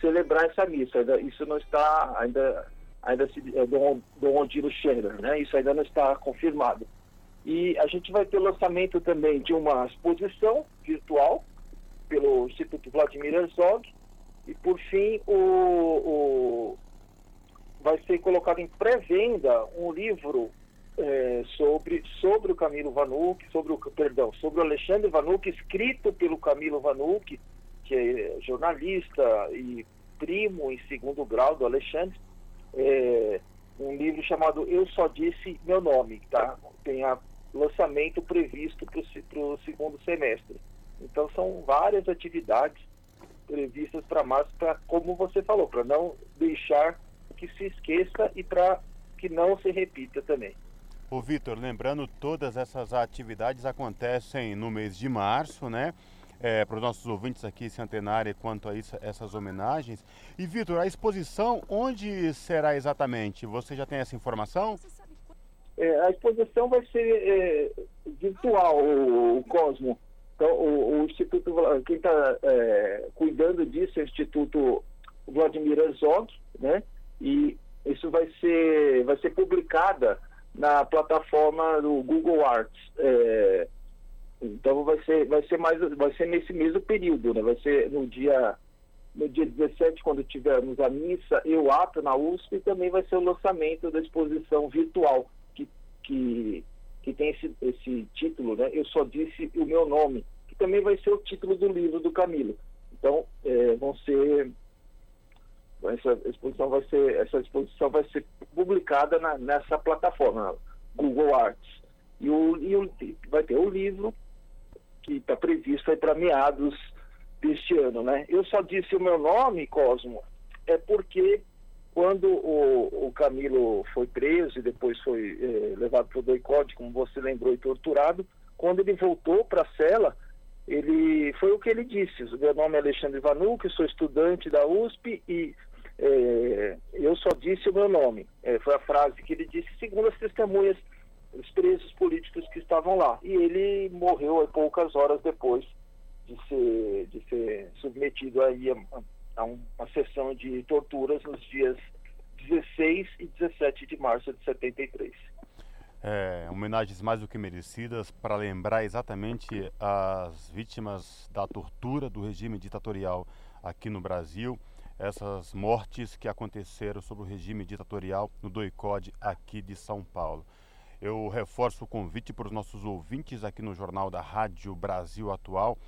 celebrar essa missa. Isso não está ainda, ainda se, é, Dom, Dom Odilo Scherer, né? Isso ainda não está confirmado. E a gente vai ter lançamento também de uma exposição virtual pelo Instituto Vladimir Herzog. E, por fim, o, o vai ser colocado em pré-venda um livro é, sobre, sobre o Camilo Vanucci, sobre o, perdão, sobre o Alexandre Vanucci, escrito pelo Camilo Vanucci, que é jornalista e primo em segundo grau do Alexandre, é, um livro chamado Eu Só Disse Meu Nome, tá? Tem a lançamento previsto para o segundo semestre. Então são várias atividades previstas para março, para como você falou, para não deixar que se esqueça e para que não se repita também. O Vitor, lembrando, todas essas atividades acontecem no mês de março, né? É, para os nossos ouvintes aqui centenária quanto a isso, essas homenagens. E Vitor, a exposição onde será exatamente? Você já tem essa informação? É, a exposição vai ser é, virtual, o, o, Cosmo. Então, o, o Instituto, quem está é, cuidando disso é o Instituto Vladimir Herzog, né? E isso vai ser, vai ser publicada na plataforma do Google Arts. Então vai ser, vai ser mais, vai ser nesse mesmo período, né? Vai ser no dia no dia 17, quando tivermos a missa e o ato na USP, e também vai ser o lançamento da exposição virtual, que, que, que tem esse, esse título, né? Eu só disse o meu nome, que também vai ser o título do livro do Camilo. Então, é, vão ser essa exposição vai ser essa exposição vai ser publicada na, nessa plataforma Google Arts e o, e o vai ter o livro que está previsto para meados deste ano, né? Eu só disse o meu nome, Cosmo, é porque quando o, o Camilo foi preso e depois foi eh, levado para o doicode, como você lembrou, e torturado, quando ele voltou para a cela, ele foi o que ele disse. Meu nome é Alexandre Vanucci, sou estudante da USP e é, eu só disse o meu nome. É, foi a frase que ele disse, segundo as testemunhas, os presos políticos que estavam lá. E ele morreu poucas horas depois de ser, de ser submetido aí a, a uma sessão de torturas nos dias 16 e 17 de março de 73. É, homenagens mais do que merecidas para lembrar exatamente as vítimas da tortura do regime ditatorial aqui no Brasil essas mortes que aconteceram sob o regime ditatorial no doicode aqui de São Paulo. Eu reforço o convite para os nossos ouvintes aqui no Jornal da Rádio Brasil Atual,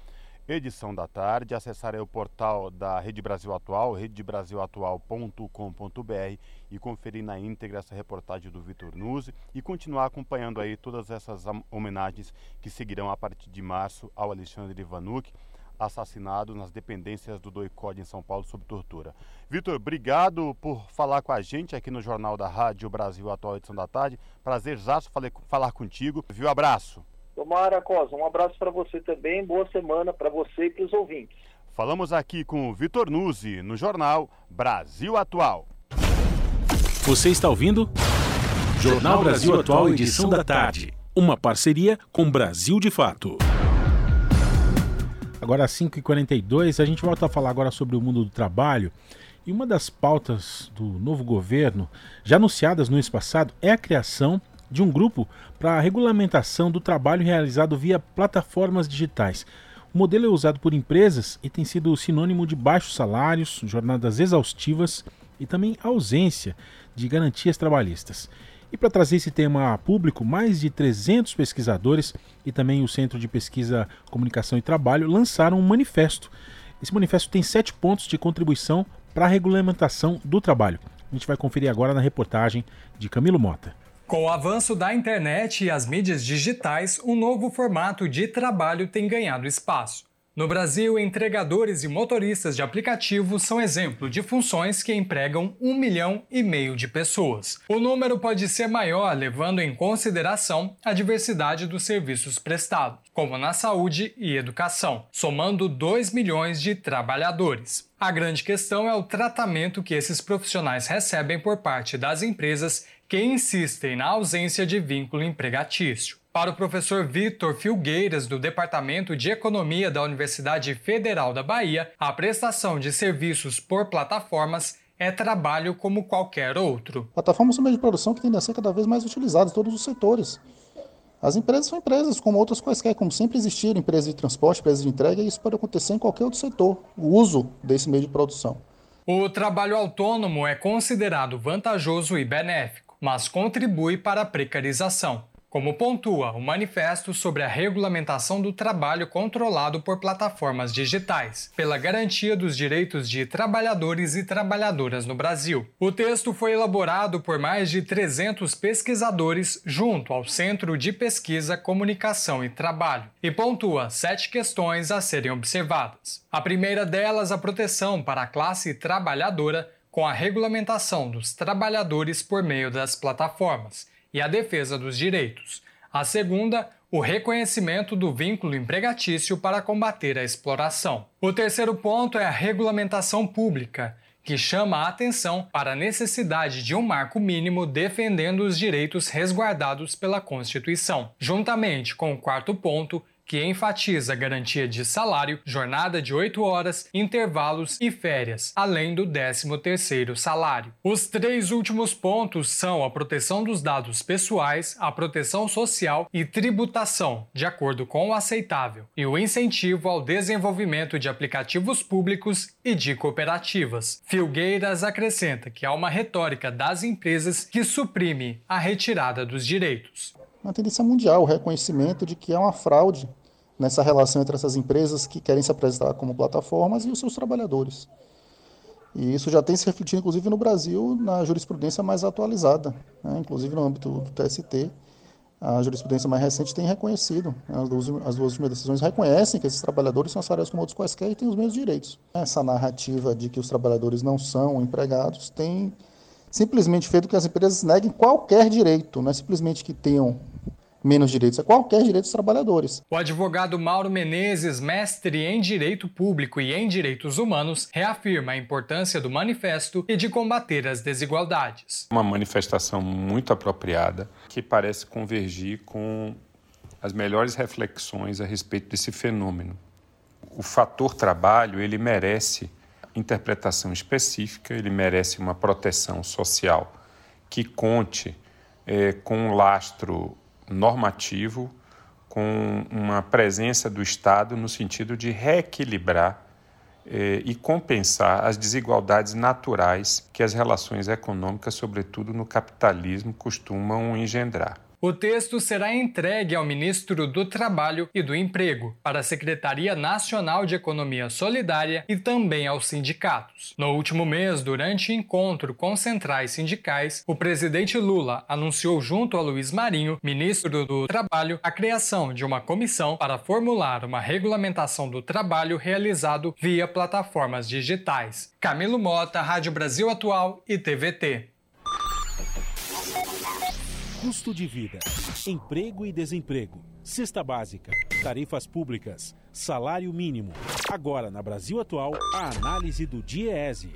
edição da tarde, acessar o portal da Rede Brasil Atual, redebrasilatual.com.br e conferir na íntegra essa reportagem do Vitor Nuzzi e continuar acompanhando aí todas essas homenagens que seguirão a partir de março ao Alexandre Ivanuk assassinado nas dependências do Doicode em São Paulo sob tortura. Vitor, obrigado por falar com a gente aqui no Jornal da Rádio Brasil Atual Edição da Tarde. Prazerzaço falar contigo. Viu? Abraço. Tomara, Cosa. Um abraço para você também. Boa semana para você e para os ouvintes. Falamos aqui com o Vitor Nuzzi no Jornal Brasil Atual. Você está ouvindo? Jornal Brasil Atual, edição da tarde. Uma parceria com Brasil de Fato. Agora às 5h42, a gente volta a falar agora sobre o mundo do trabalho. E uma das pautas do novo governo, já anunciadas no mês passado, é a criação de um grupo para a regulamentação do trabalho realizado via plataformas digitais. O modelo é usado por empresas e tem sido sinônimo de baixos salários, jornadas exaustivas e também ausência de garantias trabalhistas. E para trazer esse tema a público, mais de 300 pesquisadores e também o Centro de Pesquisa, Comunicação e Trabalho lançaram um manifesto. Esse manifesto tem sete pontos de contribuição para a regulamentação do trabalho. A gente vai conferir agora na reportagem de Camilo Mota. Com o avanço da internet e as mídias digitais, um novo formato de trabalho tem ganhado espaço. No Brasil, entregadores e motoristas de aplicativos são exemplo de funções que empregam um milhão e meio de pessoas. O número pode ser maior levando em consideração a diversidade dos serviços prestados, como na saúde e educação, somando 2 milhões de trabalhadores. A grande questão é o tratamento que esses profissionais recebem por parte das empresas que insistem na ausência de vínculo empregatício. Para o professor Vitor Filgueiras, do Departamento de Economia da Universidade Federal da Bahia, a prestação de serviços por plataformas é trabalho como qualquer outro. Plataformas são meios de produção que tendem a ser cada vez mais utilizadas em todos os setores. As empresas são empresas como outras quaisquer, como sempre existiram empresas de transporte, empresas de entrega, e isso pode acontecer em qualquer outro setor, o uso desse meio de produção. O trabalho autônomo é considerado vantajoso e benéfico, mas contribui para a precarização como pontua o manifesto sobre a regulamentação do trabalho controlado por plataformas digitais, pela garantia dos direitos de trabalhadores e trabalhadoras no Brasil. O texto foi elaborado por mais de 300 pesquisadores junto ao Centro de Pesquisa, Comunicação e Trabalho e pontua sete questões a serem observadas. A primeira delas, a proteção para a classe trabalhadora com a regulamentação dos trabalhadores por meio das plataformas e a defesa dos direitos. A segunda, o reconhecimento do vínculo empregatício para combater a exploração. O terceiro ponto é a regulamentação pública, que chama a atenção para a necessidade de um marco mínimo defendendo os direitos resguardados pela Constituição. Juntamente com o quarto ponto, que enfatiza a garantia de salário, jornada de 8 horas, intervalos e férias, além do 13º salário. Os três últimos pontos são a proteção dos dados pessoais, a proteção social e tributação, de acordo com o aceitável, e o incentivo ao desenvolvimento de aplicativos públicos e de cooperativas. Filgueiras acrescenta que há uma retórica das empresas que suprime a retirada dos direitos. Uma tendência mundial, o reconhecimento de que é uma fraude nessa relação entre essas empresas que querem se apresentar como plataformas e os seus trabalhadores. E isso já tem se refletido, inclusive, no Brasil, na jurisprudência mais atualizada, né? inclusive no âmbito do TST. A jurisprudência mais recente tem reconhecido, né? as, duas, as duas últimas decisões reconhecem que esses trabalhadores são assalariados como outros quaisquer e têm os mesmos direitos. Essa narrativa de que os trabalhadores não são empregados tem simplesmente feito que as empresas neguem qualquer direito, não é simplesmente que tenham menos direitos, é qualquer direito dos trabalhadores. O advogado Mauro Menezes, mestre em Direito Público e em Direitos Humanos, reafirma a importância do manifesto e de combater as desigualdades. Uma manifestação muito apropriada que parece convergir com as melhores reflexões a respeito desse fenômeno. O fator trabalho, ele merece interpretação específica, ele merece uma proteção social que conte é, com um lastro normativo com uma presença do Estado no sentido de reequilibrar eh, e compensar as desigualdades naturais que as relações econômicas, sobretudo no capitalismo, costumam engendrar. O texto será entregue ao ministro do Trabalho e do Emprego, para a Secretaria Nacional de Economia Solidária e também aos sindicatos. No último mês, durante encontro com centrais sindicais, o presidente Lula anunciou junto a Luiz Marinho, ministro do Trabalho, a criação de uma comissão para formular uma regulamentação do trabalho realizado via plataformas digitais. Camilo Mota, Rádio Brasil Atual e TVT custo de vida, emprego e desemprego, cesta básica, tarifas públicas, salário mínimo. Agora, na Brasil Atual, a análise do DIEESE.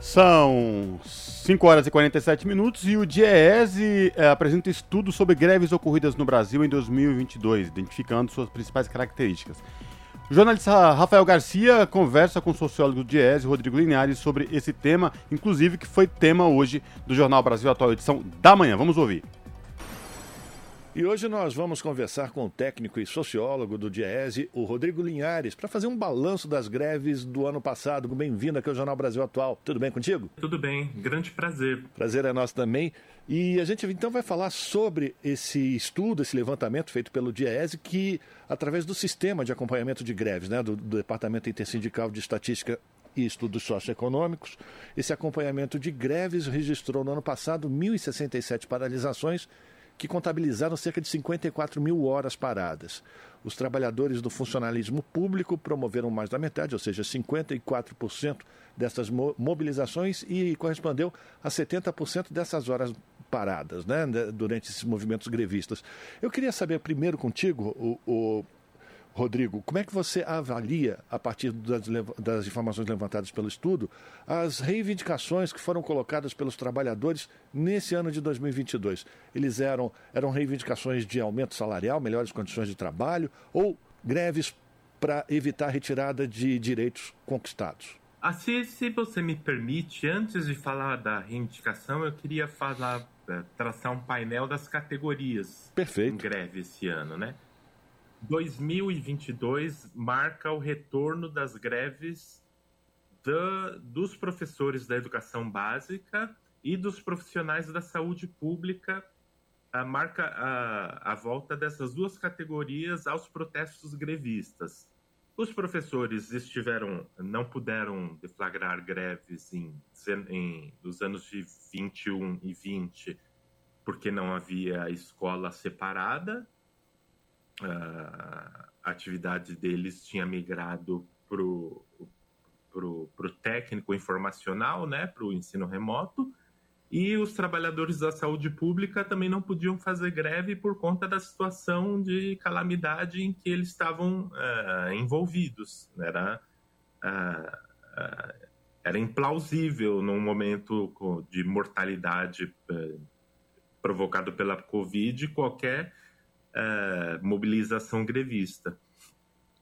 São 5 horas e 47 minutos e o DIEESE é, apresenta estudo sobre greves ocorridas no Brasil em 2022, identificando suas principais características. O jornalista Rafael Garcia conversa com o sociólogo Diese, Rodrigo Linhares, sobre esse tema, inclusive que foi tema hoje do Jornal Brasil Atual, edição da manhã. Vamos ouvir. E hoje nós vamos conversar com o técnico e sociólogo do Diese, o Rodrigo Linhares, para fazer um balanço das greves do ano passado. Bem-vindo aqui ao Jornal Brasil Atual. Tudo bem contigo? Tudo bem, grande prazer. Prazer é nosso também. E a gente então vai falar sobre esse estudo, esse levantamento feito pelo Diese, que através do sistema de acompanhamento de greves, né, do, do Departamento Intersindical de Estatística e Estudos Socioeconômicos, esse acompanhamento de greves registrou no ano passado 1.067 paralisações que contabilizaram cerca de 54 mil horas paradas. Os trabalhadores do funcionalismo público promoveram mais da metade, ou seja, 54% dessas mobilizações e correspondeu a 70% dessas horas paradas né, durante esses movimentos grevistas. Eu queria saber primeiro contigo, o, o Rodrigo, como é que você avalia, a partir das, das, informações levantadas pelo estudo, as reivindicações que foram colocadas pelos trabalhadores nesse ano de 2022? Eles eram, eram reivindicações de aumento salarial, melhores condições de trabalho ou greves para evitar a retirada de direitos conquistados? Assim, se você me permite, antes de falar da reivindicação, eu queria falar, eh, traçar um painel das categorias Perfeito. em greve esse ano, né? 2022 marca o retorno das greves da, dos professores da educação básica e dos profissionais da saúde pública. A marca a, a volta dessas duas categorias aos protestos grevistas. Os professores estiveram, não puderam deflagrar greves em, em, nos anos de 21 e 20, porque não havia escola separada, a atividade deles tinha migrado para o pro, pro técnico informacional, né, para o ensino remoto, e os trabalhadores da saúde pública também não podiam fazer greve por conta da situação de calamidade em que eles estavam uh, envolvidos. Era, uh, uh, era implausível num momento de mortalidade provocado pela Covid qualquer uh, mobilização grevista.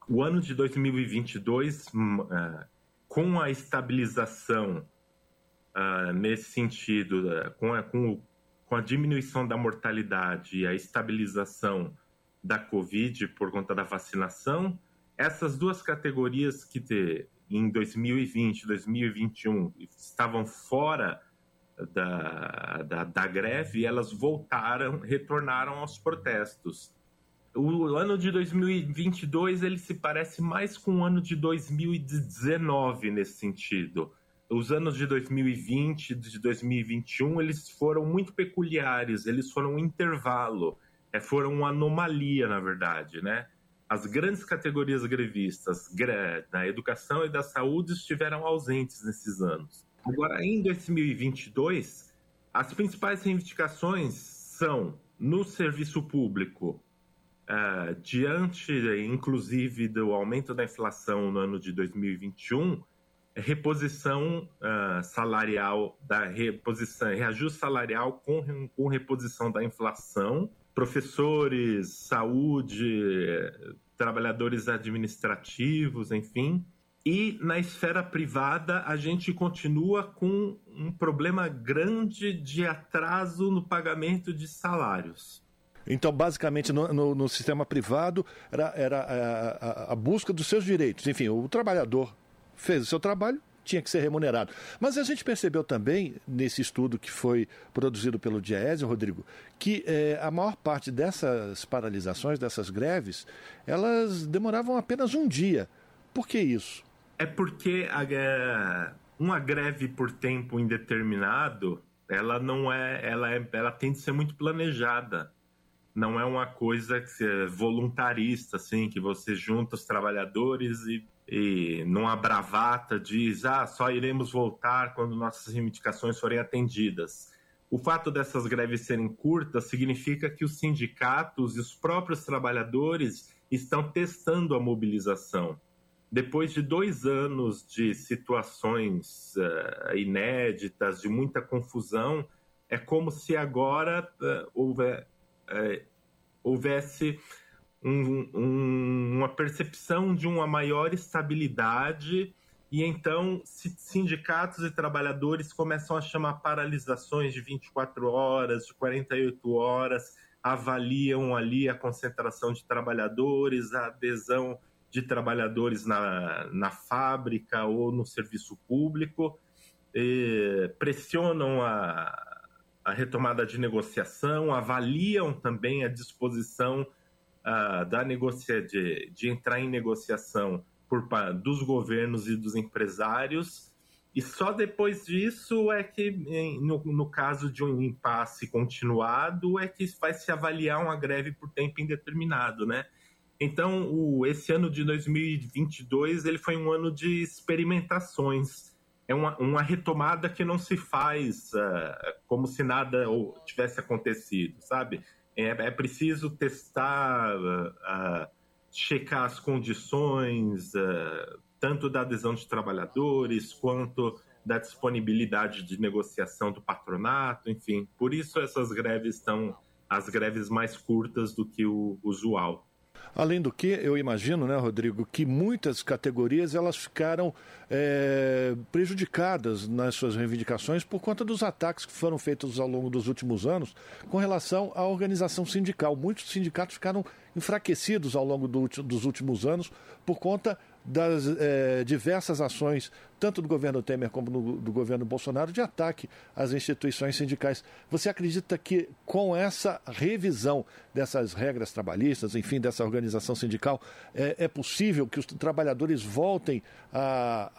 O ano de 2022, uh, com a estabilização uh, nesse sentido, com, a, com, o, com a diminuição da mortalidade e a estabilização da Covid por conta da vacinação, essas duas categorias que te, em 2020 2021 estavam fora da, da, da greve, elas voltaram, retornaram aos protestos. O ano de 2022 ele se parece mais com o ano de 2019 nesse sentido. Os anos de 2020 de 2021 eles foram muito peculiares, eles foram um intervalo, é, foram uma anomalia na verdade, né? As grandes categorias grevistas da educação e da saúde estiveram ausentes nesses anos. Agora, em 2022, as principais reivindicações são no serviço público, uh, diante, inclusive, do aumento da inflação no ano de 2021, reposição uh, salarial, da reposição, reajuste salarial com, com reposição da inflação, professores, saúde, trabalhadores administrativos, enfim, e na esfera privada, a gente continua com um problema grande de atraso no pagamento de salários. Então, basicamente, no, no, no sistema privado, era, era a, a, a, busca dos seus direitos. Enfim, o trabalhador fez o seu trabalho, tinha que ser remunerado. Mas a gente percebeu também, nesse estudo que foi produzido pelo Diese, Rodrigo, que é, a maior parte dessas paralisações, dessas greves, elas demoravam apenas um dia. Por que isso? É porque a, uma greve por tempo indeterminado, ela não é, ela é, ela tem de ser muito planejada. Não é uma coisa que é voluntarista, assim, que você junta os trabalhadores e, e numa bravata diz, ah, só iremos voltar quando nossas reivindicações forem atendidas. O fato dessas greves serem curtas significa que os sindicatos e os próprios trabalhadores estão testando a mobilização depois de dois anos de situações uh, inéditas, de muita confusão, é como se agora uh, houver, uh, houvesse um, um, uma percepção de uma maior estabilidade e então sindicatos e trabalhadores começam a chamar paralisações de 24 horas, de 48 horas, avaliam ali a concentração de trabalhadores, a adesão de trabalhadores na, na fábrica ou no serviço público, pressionam a, a retomada de negociação, avaliam também a disposição uh, da negocia de, de entrar em negociação por, dos governos e dos empresários E só depois disso é que, no, no, caso de um impasse continuado, é que vai se avaliar uma greve por tempo indeterminado, né? Então, o, esse ano de 2022 ele foi um ano de experimentações. É uma, uma retomada que não se faz uh, como se nada tivesse acontecido, sabe? É, é preciso testar, uh, checar as condições, tanto da adesão de trabalhadores quanto da disponibilidade de negociação do patronato, enfim. Por isso essas greves estão as greves mais curtas do que o usual. Além do que, eu imagino, né, Rodrigo, que muitas categorias elas ficaram é, prejudicadas nas suas reivindicações por conta dos ataques que foram feitos ao longo dos últimos anos com relação à organização sindical. Muitos sindicatos ficaram enfraquecidos ao longo do, dos últimos anos por conta das é, diversas ações, tanto do governo Temer como do, do, governo Bolsonaro, de ataque às instituições sindicais. Você acredita que com essa revisão dessas regras trabalhistas, enfim, dessa organização sindical, é, é possível que os trabalhadores voltem a,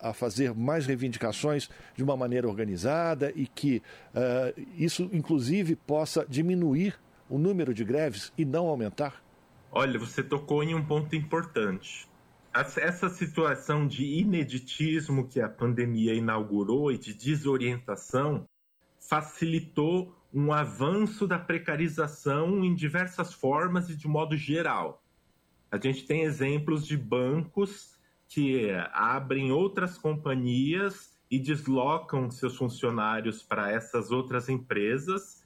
a, a, fazer mais reivindicações de uma maneira organizada e que uh, isso, inclusive, possa diminuir o número de greves e não aumentar? Olha, você tocou em um ponto importante essa situação de ineditismo que a pandemia inaugurou e de desorientação facilitou um avanço da precarização em diversas formas e de modo geral. A gente tem exemplos de bancos que abrem outras companhias e deslocam seus funcionários para essas outras empresas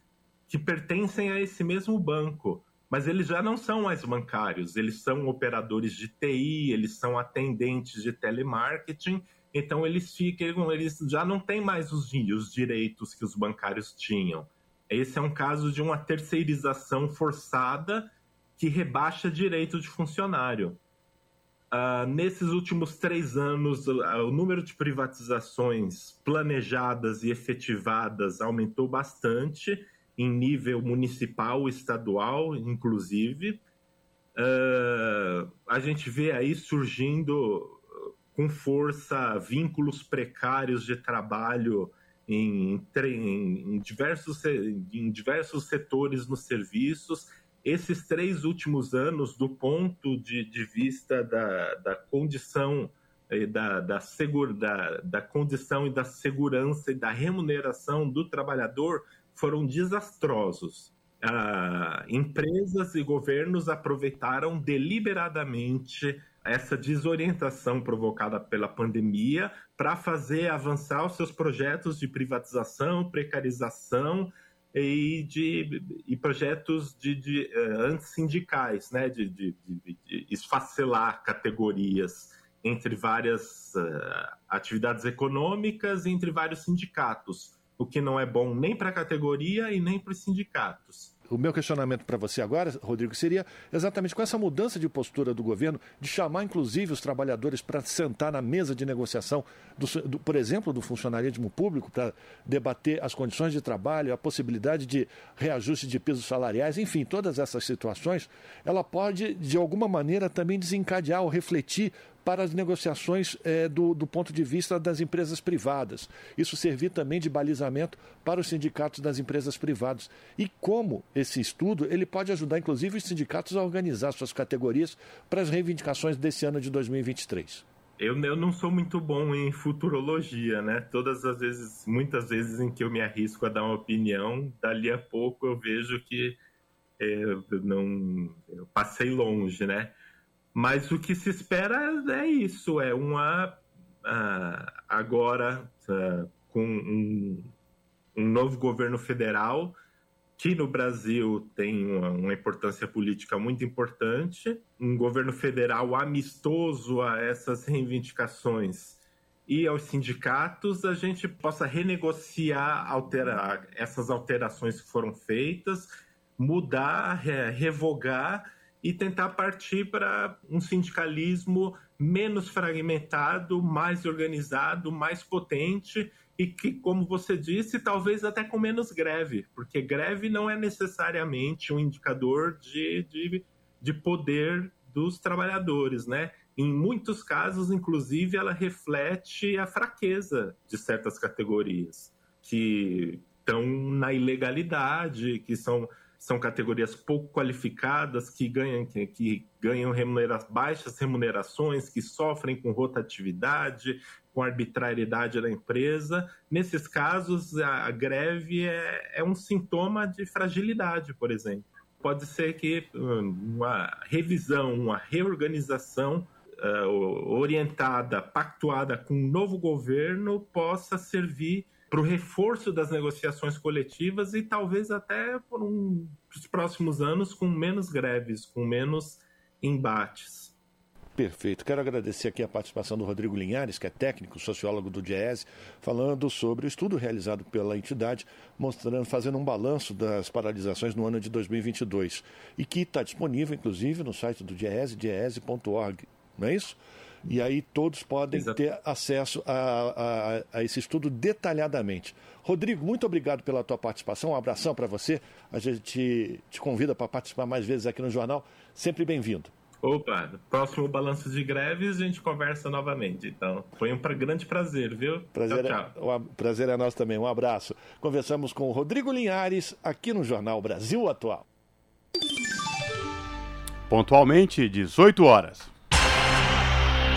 que pertencem a esse mesmo banco mas eles já não são mais bancários, eles são operadores de TI, eles são atendentes de telemarketing, então eles ficam, eles já não têm mais os, os direitos que os bancários tinham. Esse é um caso de uma terceirização forçada que rebaixa direito de funcionário. Uh, nesses últimos três anos, o número de privatizações planejadas e efetivadas aumentou bastante em nível municipal, estadual, inclusive. Uh, a gente vê aí surgindo com força vínculos precários de trabalho em, em, em, diversos, em diversos setores nos serviços. Esses três últimos anos, do ponto de, de vista da, da condição eh, da, da, segura, da, da condição e da segurança e da remuneração do trabalhador, foram desastrosos. Ah, empresas e governos aproveitaram deliberadamente essa desorientação provocada pela pandemia para fazer avançar os seus projetos de privatização, precarização e, de, e projetos de, de uh, antissindicais, né? de, de, de, esfacelar categorias entre várias uh, atividades econômicas, entre vários sindicatos o que não é bom nem para a categoria e nem para os sindicatos. O meu questionamento para você agora, Rodrigo, seria exatamente com essa mudança de postura do governo, de chamar inclusive os trabalhadores para sentar na mesa de negociação, do, do, por exemplo, do funcionarismo público, para debater as condições de trabalho, a possibilidade de reajuste de pisos salariais, enfim, todas essas situações, ela pode, de alguma maneira, também desencadear ou refletir para as negociações é, do, do, ponto de vista das empresas privadas. Isso servir também de balizamento para os sindicatos das empresas privadas. E como esse estudo ele pode ajudar, inclusive, os sindicatos a organizar suas categorias para as reivindicações desse ano de 2023. Eu, eu não sou muito bom em futurologia, né? Todas as vezes, muitas vezes em que eu me arrisco a dar uma opinião, dali a pouco eu vejo que é, não eu passei longe, né? Mas o que se espera é isso, é uma uh, agora uh, com um, um, novo governo federal que no Brasil tem uma, uma, importância política muito importante, um governo federal amistoso a essas reivindicações e aos sindicatos, a gente possa renegociar alterar essas alterações que foram feitas, mudar, revogar e tentar partir para um sindicalismo menos fragmentado, mais organizado, mais potente e que, como você disse, talvez até com menos greve, porque greve não é necessariamente um indicador de, de, de poder dos trabalhadores, né? em muitos casos, inclusive, ela reflete a fraqueza de certas categorias que estão na ilegalidade, que são, são categorias pouco qualificadas, que ganham, que, que ganham remunera baixas remunerações, que sofrem com rotatividade, com arbitrariedade da empresa. Nesses casos, a, a greve é, é um sintoma de fragilidade, por exemplo. Pode ser que hum, uma revisão, uma reorganização uh, orientada, pactuada com um novo governo possa servir para o reforço das negociações coletivas e talvez até por um, os próximos anos com menos greves, com menos embates. Perfeito. Quero agradecer aqui a participação do Rodrigo Linhares, que é técnico, sociólogo do DIES, falando sobre o estudo realizado pela entidade, mostrando, fazendo um balanço das paralisações no ano de 2022 e que está disponível, inclusive, no site do DIES, diese.org não é isso? E aí todos podem Exato. ter acesso a, a, a, esse estudo detalhadamente. Rodrigo, muito obrigado pela tua participação. Um abração para você. A gente te convida para participar mais vezes aqui no jornal. Sempre bem-vindo. Opa, próximo balanço de greves a gente conversa novamente. Então, foi um grande prazer, viu? Prazer, tchau, é tchau. É, prazer é nosso também. Um abraço. Conversamos com o Rodrigo Linhares aqui no Jornal Brasil Atual. Pontualmente, 18 horas.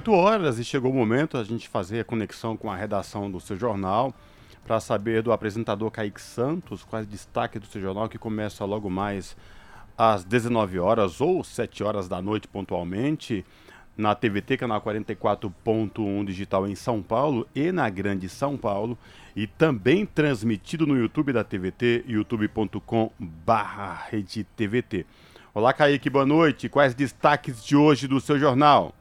18 horas e chegou o momento a gente fazer a conexão com a redação do seu jornal para saber do apresentador Kaique Santos quais destaques do seu jornal que começa logo mais às 19 horas ou 7 horas da noite pontualmente na TVT canal 44.1 digital em São Paulo e na Grande São Paulo e também transmitido no YouTube da TVT youtube.com/rede Olá Kaique, boa noite. Quais destaques de hoje do seu jornal?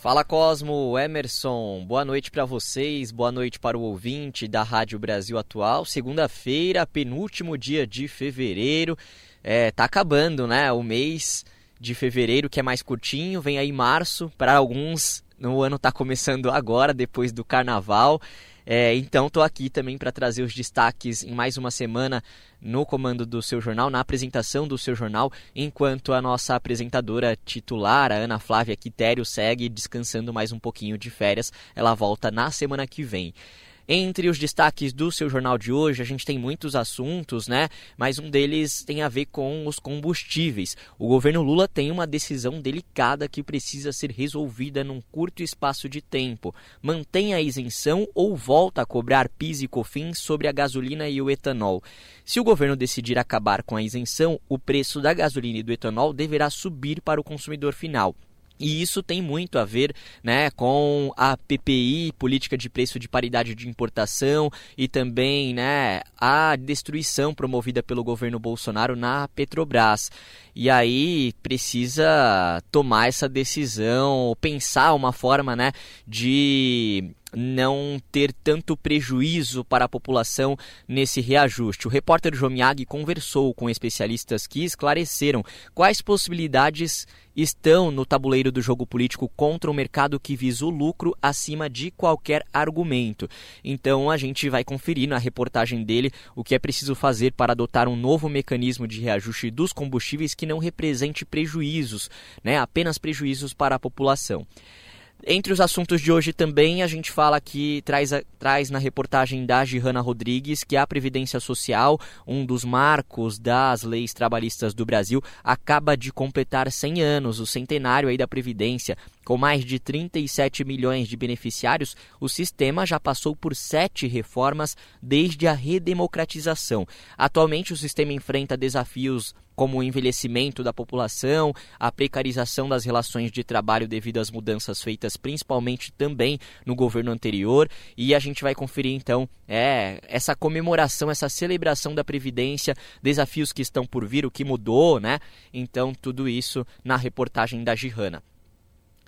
Fala Cosmo, Emerson, boa noite para vocês, boa noite para o ouvinte da Rádio Brasil Atual. Segunda-feira, penúltimo dia de fevereiro, é, tá acabando, né? O mês de fevereiro que é mais curtinho, vem aí março, para alguns o ano tá começando agora, depois do carnaval. É, então estou aqui também para trazer os destaques em mais uma semana no comando do seu jornal, na apresentação do seu jornal, enquanto a nossa apresentadora titular, a Ana Flávia Quitério, segue descansando mais um pouquinho de férias. Ela volta na semana que vem. Entre os destaques do seu jornal de hoje, a gente tem muitos assuntos, né? Mas um deles tem a ver com os combustíveis. O governo Lula tem uma decisão delicada que precisa ser resolvida num curto espaço de tempo. Mantém a isenção ou volta a cobrar PIS e COFINS sobre a gasolina e o etanol. Se o governo decidir acabar com a isenção, o preço da gasolina e do etanol deverá subir para o consumidor final. E isso tem muito a ver né, com a PPI, Política de Preço de Paridade de Importação, e também né, a destruição promovida pelo governo Bolsonaro na Petrobras. E aí precisa tomar essa decisão, pensar uma forma né, de não ter tanto prejuízo para a população nesse reajuste. O repórter Jomiag conversou com especialistas que esclareceram quais possibilidades estão no tabuleiro do jogo político contra o mercado que visa o lucro acima de qualquer argumento. Então a gente vai conferir na reportagem dele o que é preciso fazer para adotar um novo mecanismo de reajuste dos combustíveis que não represente prejuízos, né, apenas prejuízos para a população. Entre os assuntos de hoje também a gente fala aqui, traz, traz na reportagem da Gihana Rodrigues, que a Previdência Social, um dos marcos das leis trabalhistas do Brasil, acaba de completar 100 anos, o centenário aí da Previdência, Com mais de 37 milhões de beneficiários, o sistema já passou por sete reformas desde a redemocratização. Atualmente, o sistema enfrenta desafios como o envelhecimento da população, a precarização das relações de trabalho devido às mudanças feitas principalmente também no governo anterior. E a gente vai conferir então é, essa comemoração, essa celebração da Previdência, desafios que estão por vir, o que mudou, né? Então, tudo isso na reportagem da Gihana.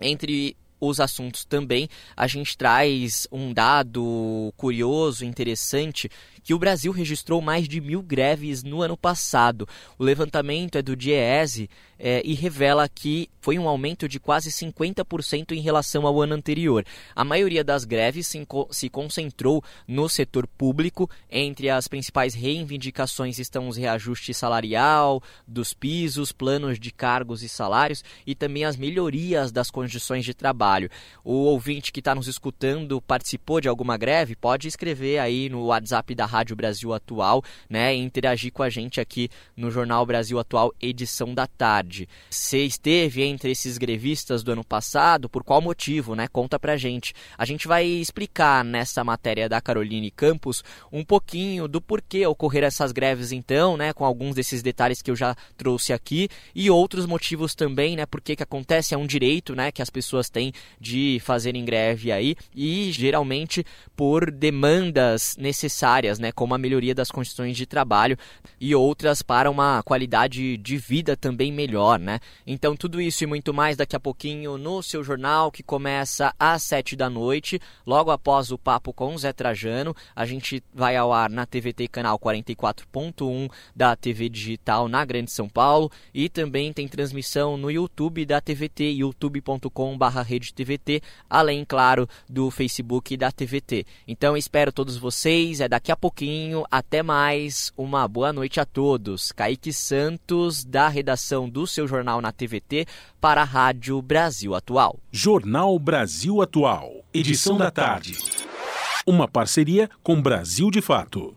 Entre os assuntos também, a gente traz um dado curioso, interessante, que o Brasil registrou mais de mil greves no ano passado. O levantamento é do DIEESE é, e revela que foi um aumento de quase 50% em relação ao ano anterior. A maioria das greves se, se concentrou no setor público. Entre as principais reivindicações estão os reajustes salarial, dos pisos, planos de cargos e salários e também as melhorias das condições de trabalho. O ouvinte que está nos escutando participou de alguma greve? Pode escrever aí no WhatsApp da Rádio Brasil Atual, né, e interagir com a gente aqui no Jornal Brasil Atual, edição da tarde. Você esteve entre esses grevistas do ano passado, por qual motivo, né? Conta pra gente. A gente vai explicar nessa matéria da Caroline Campos um pouquinho do porquê ocorrer essas greves então, né, com alguns desses detalhes que eu já trouxe aqui e outros motivos também, né, por que acontece, é um direito, né, que as pessoas têm de fazerem greve aí e geralmente por demandas necessárias, né, como a melhoria das condições de trabalho e outras para uma qualidade de vida também melhor, né? Então tudo isso e muito mais daqui a pouquinho no seu jornal que começa às sete da noite, logo após o papo com o Zé Trajano, a gente vai ao ar na TVT canal 44.1 da TV digital na Grande São Paulo e também tem transmissão no YouTube da TVT, youtube.com/redetvt, além claro do Facebook da TVT. Então espero todos vocês, é daqui a pouquinho, até mais, uma boa noite a todos. Kaique Santos, da redação do seu jornal na TVT, para a Rádio Brasil Atual. Jornal Brasil Atual, edição da tarde. Uma parceria com Brasil de Fato.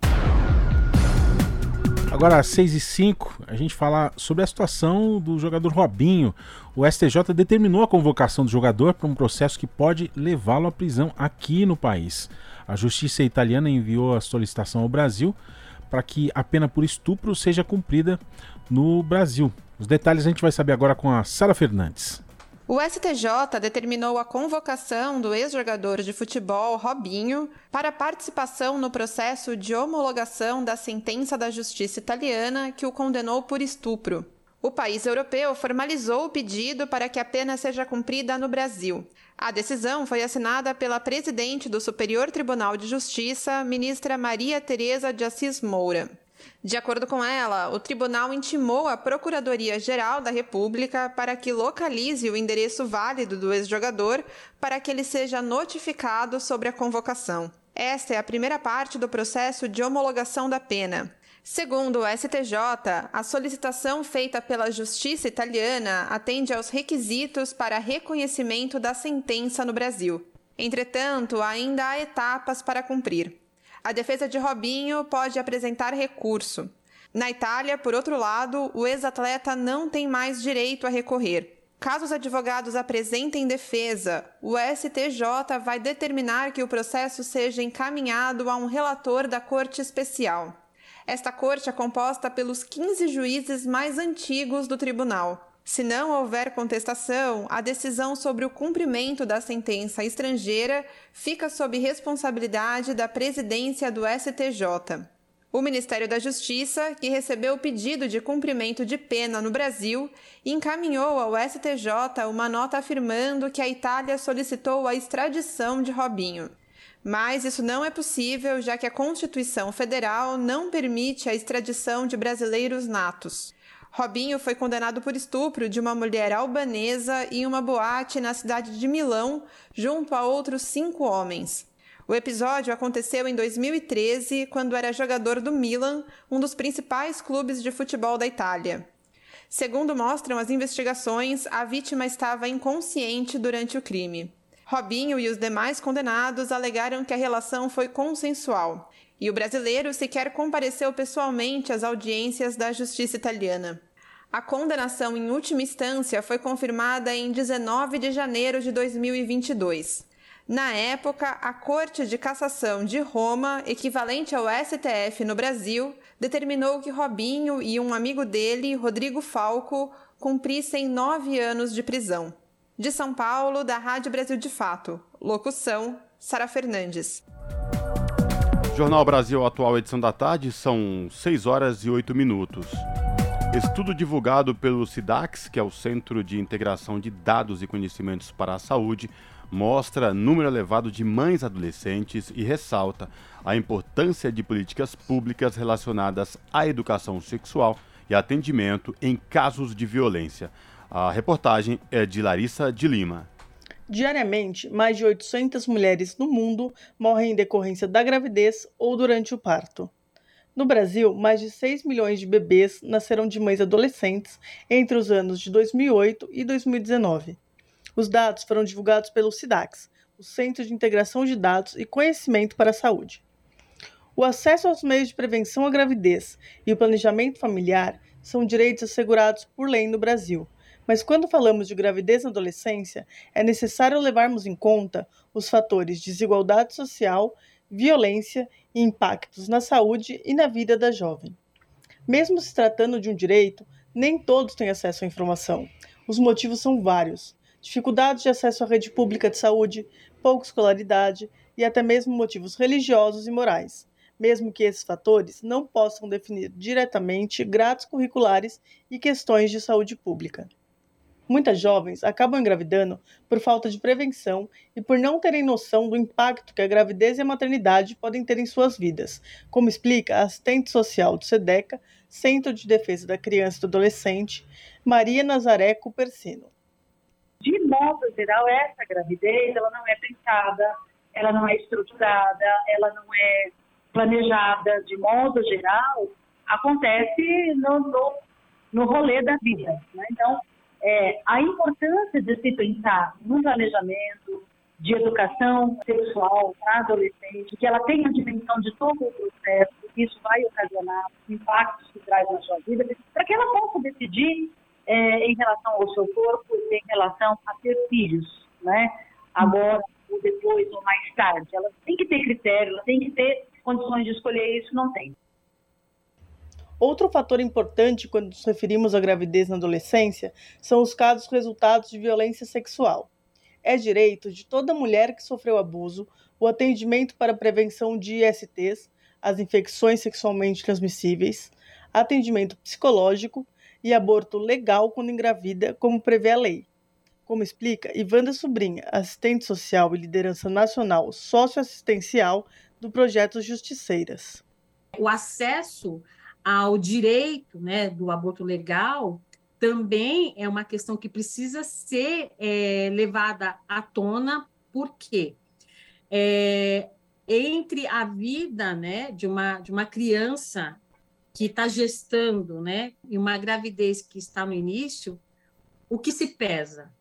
Agora, às 6 e 5 a gente fala sobre a situação do jogador Robinho. O STJ determinou a convocação do jogador para um processo que pode levá-lo à prisão aqui no país. A justiça italiana enviou a solicitação ao Brasil para que a pena por estupro seja cumprida no Brasil. Os detalhes a gente vai saber agora com a Sara Fernandes. O STJ determinou a convocação do ex-jogador de futebol Robinho para participação no processo de homologação da sentença da justiça italiana que o condenou por estupro. O país europeu formalizou o pedido para que a pena seja cumprida no Brasil. A decisão foi assinada pela presidente do Superior Tribunal de Justiça, ministra Maria Tereza de Assis Moura. De acordo com ela, o tribunal intimou a Procuradoria-Geral da República para que localize o endereço válido do ex-jogador para que ele seja notificado sobre a convocação. Esta é a primeira parte do processo de homologação da pena. Segundo o STJ, a solicitação feita pela Justiça italiana atende aos requisitos para reconhecimento da sentença no Brasil. Entretanto, ainda há etapas para cumprir. A defesa de Robinho pode apresentar recurso. Na Itália, por outro lado, o ex-atleta não tem mais direito a recorrer. Caso os advogados apresentem defesa, o STJ vai determinar que o processo seja encaminhado a um relator da Corte Especial. Esta corte é composta pelos 15 juízes mais antigos do tribunal. Se não houver contestação, a decisão sobre o cumprimento da sentença estrangeira fica sob responsabilidade da presidência do STJ. O Ministério da Justiça, que recebeu o pedido de cumprimento de pena no Brasil, encaminhou ao STJ uma nota afirmando que a Itália solicitou a extradição de Robinho. Mas isso não é possível, já que a Constituição Federal não permite a extradição de brasileiros natos. Robinho foi condenado por estupro de uma mulher albanesa em uma boate na cidade de Milão, junto a outros cinco homens. O episódio aconteceu em 2013, quando era jogador do Milan, um dos principais clubes de futebol da Itália. Segundo mostram as investigações, a vítima estava inconsciente durante o crime. Robinho e os demais condenados alegaram que a relação foi consensual e o brasileiro sequer compareceu pessoalmente às audiências da justiça italiana. A condenação em última instância foi confirmada em 19 de janeiro de 2022. Na época, a Corte de Cassação de Roma, equivalente ao STF no Brasil, determinou que Robinho e um amigo dele, Rodrigo Falco, cumprissem nove anos de prisão. De São Paulo, da Rádio Brasil de Fato. Locução: Sara Fernandes. Jornal Brasil Atual, edição da tarde, são 6 horas e 8 minutos. Estudo divulgado pelo SIDAX, que é o Centro de Integração de Dados e Conhecimentos para a Saúde, mostra número elevado de mães adolescentes e ressalta a importância de políticas públicas relacionadas à educação sexual e atendimento em casos de violência. A reportagem é de Larissa de Lima. Diariamente, mais de 800 mulheres no mundo morrem em decorrência da gravidez ou durante o parto. No Brasil, mais de 6 milhões de bebês nasceram de mães adolescentes entre os anos de 2008 e 2019. Os dados foram divulgados pelo SIDAX, o Centro de Integração de Dados e Conhecimento para a Saúde. O acesso aos meios de prevenção à gravidez e o planejamento familiar são direitos assegurados por lei no Brasil. Mas quando falamos de gravidez na adolescência, é necessário levarmos em conta os fatores desigualdade social, violência e impactos na saúde e na vida da jovem. Mesmo se tratando de um direito, nem todos têm acesso à informação. Os motivos são vários dificuldades de acesso à rede pública de saúde, pouca escolaridade e até mesmo motivos religiosos e morais, mesmo que esses fatores não possam definir diretamente grades curriculares e questões de saúde pública. Muitas jovens acabam engravidando por falta de prevenção e por não terem noção do impacto que a gravidez e a maternidade podem ter em suas vidas, como explica a assistente social do SEDECA, Centro de Defesa da Criança e do Adolescente, Maria Nazaré Cupercino de modo geral, essa gravidez, ela não é pensada, ela não é estruturada, ela não é planejada. De modo geral, acontece no, no, no rolê da vida. Né? Então, é, a importância de se pensar no planejamento, de educação sexual para adolescente, que ela tenha a dimensão de todo o processo, que isso vai ocasionar impactos que traz na sua vida, para que ela possa decidir é, em relação ao seu corpo e em relação a ter filhos, né? Agora, ou depois, ou mais tarde. Ela tem que ter critério, ela tem que ter condições de escolher isso, não tem. Outro fator importante quando nos referimos à gravidez na adolescência são os casos resultados de violência sexual. É direito de toda mulher que sofreu abuso o atendimento para prevenção de ISTs, as infecções sexualmente transmissíveis, atendimento psicológico e aborto legal quando engravida, como prevê a lei. Como explica Ivanda Sobrinha, assistente social e liderança nacional socioassistencial do projeto Justiceiras. O acesso ao direito né, do aborto legal também é uma questão que precisa ser é, levada à tona, porque é, entre a vida né, de, uma, de uma criança que está gestando, né, e uma gravidez que está no início, o que se pesa?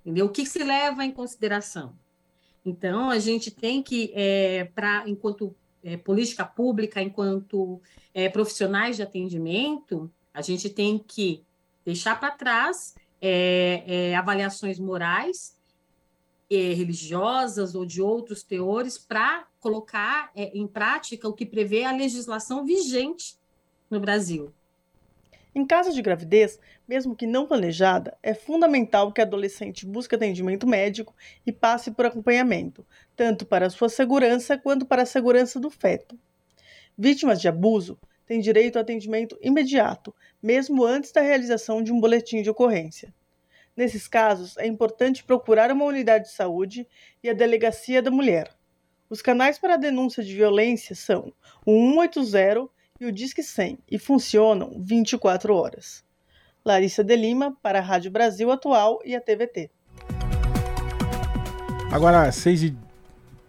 Entendeu? O que se leva em consideração? Então, a gente tem que, é, para enquanto é, política pública, enquanto é, profissionais de atendimento, a gente tem que deixar para trás é, é, avaliações morais, é, religiosas ou de outros teores para colocar é, em prática o que prevê a legislação vigente no Brasil. Em caso de gravidez, mesmo que não planejada, é fundamental que a adolescente busque atendimento médico e passe por acompanhamento, tanto para sua segurança quanto para a segurança do feto. Vítimas de abuso têm direito a atendimento imediato, mesmo antes da realização de um boletim de ocorrência. Nesses casos, é importante procurar uma unidade de saúde e a delegacia da mulher. Os canais para denúncia de violência são o 180 e o Disque 100 e funcionam 24 horas. Larissa de Lima para a Rádio Brasil Atual e a TVT. Agora, 6 e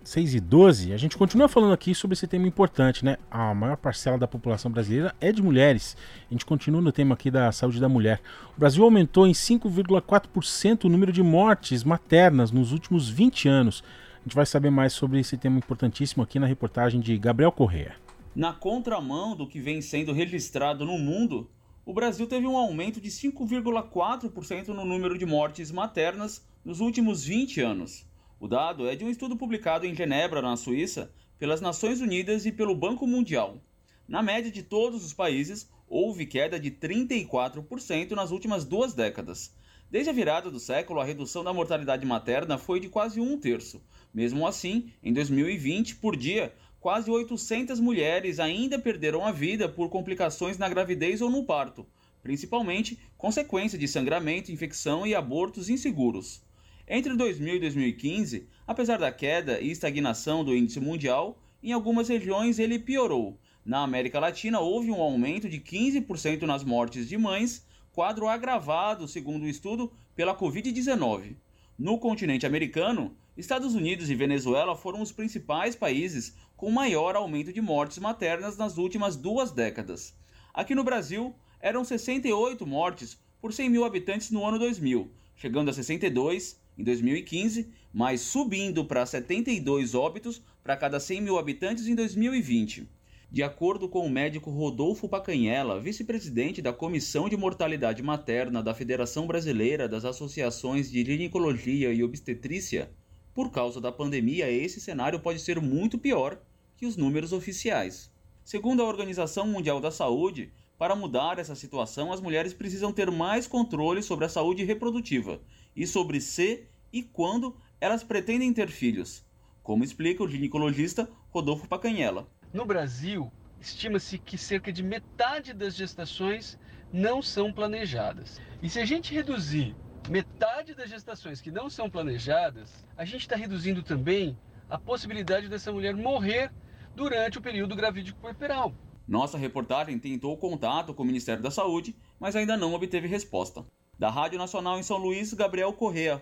6 e 12, a gente continua falando aqui sobre esse tema importante, né? A maior parcela da população brasileira é de mulheres. A gente continua no tema aqui da saúde da mulher. O Brasil aumentou em 5,4% o número de mortes maternas nos últimos 20 anos. A gente vai saber mais sobre esse tema importantíssimo aqui na reportagem de Gabriel Correa. Na contramão do que vem sendo registrado no mundo, o Brasil teve um aumento de 5,4% no número de mortes maternas nos últimos 20 anos. O dado é de um estudo publicado em Genebra, na Suíça, pelas Nações Unidas e pelo Banco Mundial. Na média de todos os países, houve queda de 34% nas últimas duas décadas. Desde a virada do século, a redução da mortalidade materna foi de quase um terço. Mesmo assim, em 2020, por dia, quase 800 mulheres ainda perderam a vida por complicações na gravidez ou no parto, principalmente consequência de sangramento, infecção e abortos inseguros. Entre 2000 e 2015, apesar da queda e estagnação do índice mundial, em algumas regiões ele piorou. Na América Latina, houve um aumento de 15% nas mortes de mães, quadro agravado, segundo o estudo, pela Covid-19. No continente americano, Estados Unidos e Venezuela foram os principais países com maior aumento de mortes maternas nas últimas duas décadas. Aqui no Brasil, eram 68 mortes por 100 mil habitantes no ano 2000, chegando a 62 em 2015, mas subindo para 72 óbitos para cada 100 mil habitantes em 2020. De acordo com o médico Rodolfo Pacanhela, vice-presidente da Comissão de Mortalidade Materna da Federação Brasileira das Associações de Ginecologia e Obstetrícia, por causa da pandemia, esse cenário pode ser muito pior que os números oficiais. Segundo a Organização Mundial da Saúde, para mudar essa situação, as mulheres precisam ter mais controle sobre a saúde reprodutiva e sobre se e quando elas pretendem ter filhos, como explica o ginecologista Rodolfo Pacanhela. No Brasil, estima-se que cerca de metade das gestações não são planejadas. E se a gente reduzir metade das gestações que não são planejadas, a gente está reduzindo também a possibilidade dessa mulher morrer durante o período gravídico puerperal. Nossa reportagem tentou contato com o Ministério da Saúde, mas ainda não obteve resposta. Da Rádio Nacional em São Luís, Gabriel Correa.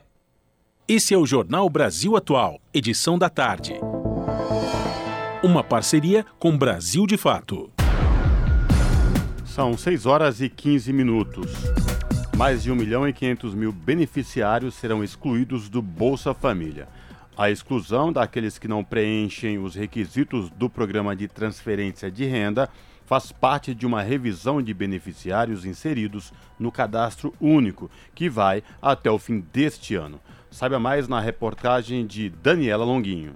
Esse é o Jornal Brasil Atual, edição da tarde. Uma parceria com Brasil de Fato. São 6 horas e 15 minutos. Mais de 1 milhão e 500 mil beneficiários serão excluídos do Bolsa Família. A exclusão daqueles que não preenchem os requisitos do programa de transferência de renda faz parte de uma revisão de beneficiários inseridos no cadastro único, que vai até o fim deste ano. Saiba mais na reportagem de Daniela Longuinho.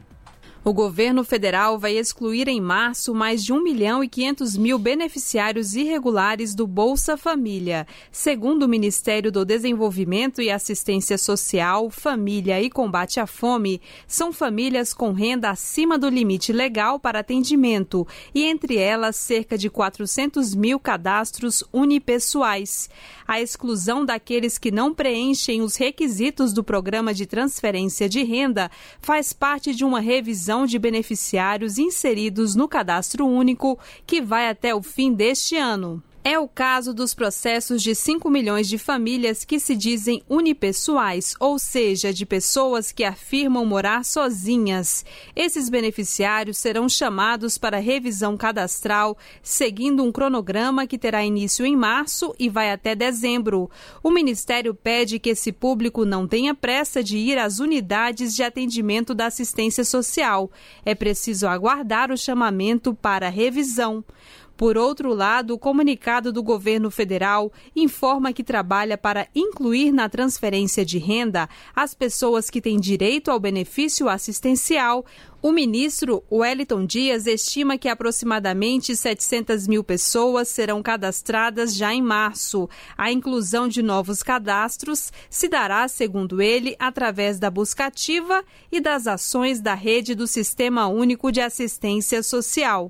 O governo federal vai excluir em março mais de 1 milhão e 500 mil beneficiários irregulares do Bolsa Família. Segundo o Ministério do Desenvolvimento e Assistência Social, Família e Combate à Fome, são famílias com renda acima do limite legal para atendimento e, entre elas, cerca de 400 mil cadastros unipessoais. A exclusão daqueles que não preenchem os requisitos do programa de transferência de renda faz parte de uma revisão de beneficiários inseridos no cadastro único, que vai até o fim deste ano. É o caso dos processos de 5 milhões de famílias que se dizem unipessoais, ou seja, de pessoas que afirmam morar sozinhas. Esses beneficiários serão chamados para revisão cadastral, seguindo um cronograma que terá início em março e vai até dezembro. O Ministério pede que esse público não tenha pressa de ir às unidades de atendimento da assistência social. É preciso aguardar o chamamento para revisão. Por outro lado, o comunicado do governo federal informa que trabalha para incluir na transferência de renda as pessoas que têm direito ao benefício assistencial. O ministro Wellington Dias estima que aproximadamente 700 mil pessoas serão cadastradas já em março. A inclusão de novos cadastros se dará, segundo ele, através da busca ativa e das ações da rede do Sistema Único de Assistência Social.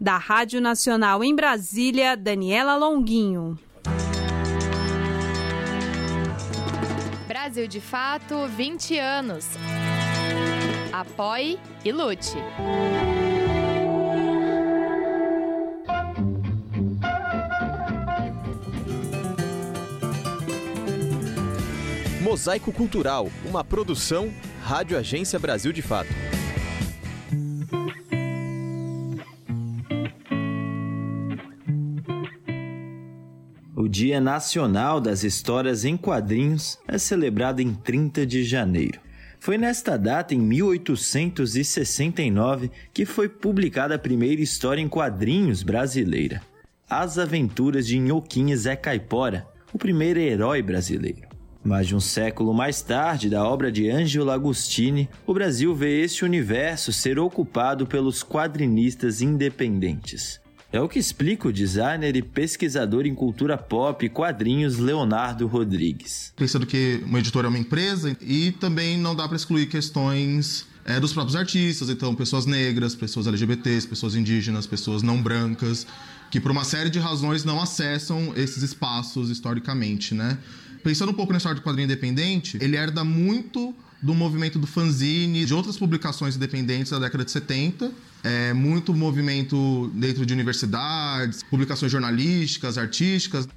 Da Rádio Nacional em Brasília, Daniela Longuinho. Brasil de Fato, 20 anos. Apoie e lute. Mosaico Cultural, uma produção Rádio Agência Brasil de Fato. O Dia Nacional das Histórias em Quadrinhos é celebrado em 30 de janeiro. Foi nesta data, em 1869, que foi publicada a primeira história em quadrinhos brasileira. As Aventuras de Nhoquim Zé Caipora, o primeiro herói brasileiro. Mais de um século mais tarde, da obra de Angelo Agostini, o Brasil vê este universo ser ocupado pelos quadrinistas independentes. É o que explica o designer e pesquisador em cultura pop e quadrinhos Leonardo Rodrigues. Pensando que uma editora é uma empresa e também não dá para excluir questões é, dos próprios artistas, então pessoas negras, pessoas LGBTs, pessoas indígenas, pessoas não brancas, que por uma série de razões não acessam esses espaços historicamente, né? Pensando um pouco na história do quadrinho independente, ele herda muito do movimento do fanzine, de outras publicações independentes da década de 70, é, muito movimento dentro de universidades, publicações jornalísticas, artísticas.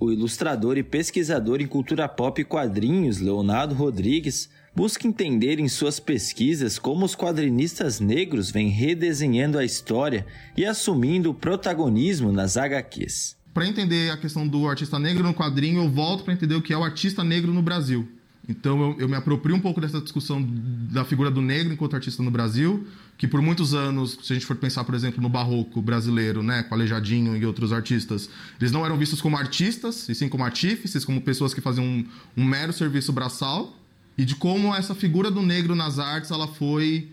O ilustrador e pesquisador em cultura pop e quadrinhos, Leonardo Rodrigues, busca entender em suas pesquisas como os quadrinistas negros vêm redesenhando a história e assumindo o protagonismo nas HQs. Para entender a questão do artista negro no quadrinho, eu volto para entender o que é o artista negro no Brasil. Então eu, eu, me aproprio um pouco dessa discussão da figura do negro enquanto artista no Brasil, que por muitos anos, se a gente for pensar, por exemplo, no barroco brasileiro, né, com Aleijadinho e outros artistas, eles não eram vistos como artistas, e sim como artífices, como pessoas que faziam um, um mero serviço braçal, e de como essa figura do negro nas artes ela foi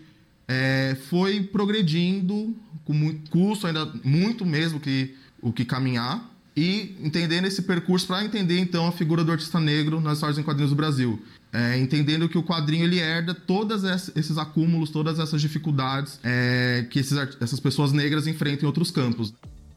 é, foi progredindo com muito custo ainda muito mesmo que o que caminhar e entendendo esse percurso para entender então a figura do artista negro nas histórias em quadrinhos do Brasil é, entendendo que o quadrinho ele herda todos esses acúmulos todas essas dificuldades é, que esses, essas pessoas negras enfrentam em outros campos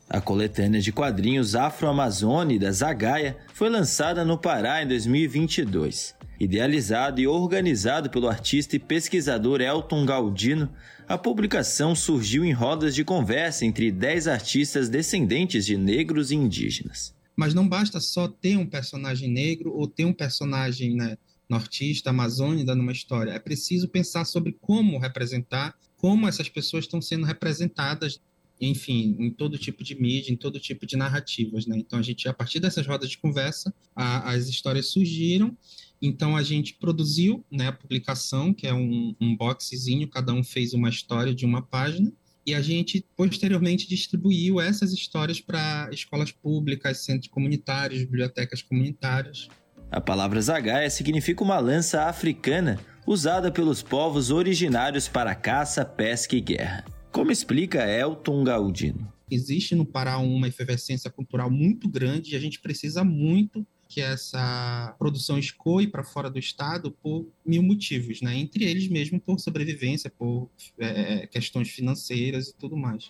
a coletânea de quadrinhos Afro-Amazônia da Zagaia foi lançada no Pará em 2022. Idealizado e organizado pelo artista e pesquisador Elton Galdino, a publicação surgiu em rodas de conversa entre 10 artistas descendentes de negros e indígenas. Mas não basta só ter um personagem negro ou ter um personagem né, nortista, amazônida numa história. É preciso pensar sobre como representar, como essas pessoas estão sendo representadas enfim, em todo tipo de mídia, em todo tipo de narrativas, né? Então a gente, a partir dessas rodas de conversa, a, as histórias surgiram então a gente produziu né, a publicação, que é um, um boxezinho, cada um fez uma história de uma página, e a gente posteriormente distribuiu essas histórias para escolas públicas, centros comunitários, bibliotecas comunitárias. A palavra zagaia significa uma lança africana usada pelos povos originários para caça, pesca e guerra. Como explica Elton Galdino? Existe no Pará uma efervescência cultural muito grande e a gente precisa muito que essa produção escoe para fora do estado por mil motivos, né? Entre eles mesmo por sobrevivência, por é, questões financeiras e tudo mais.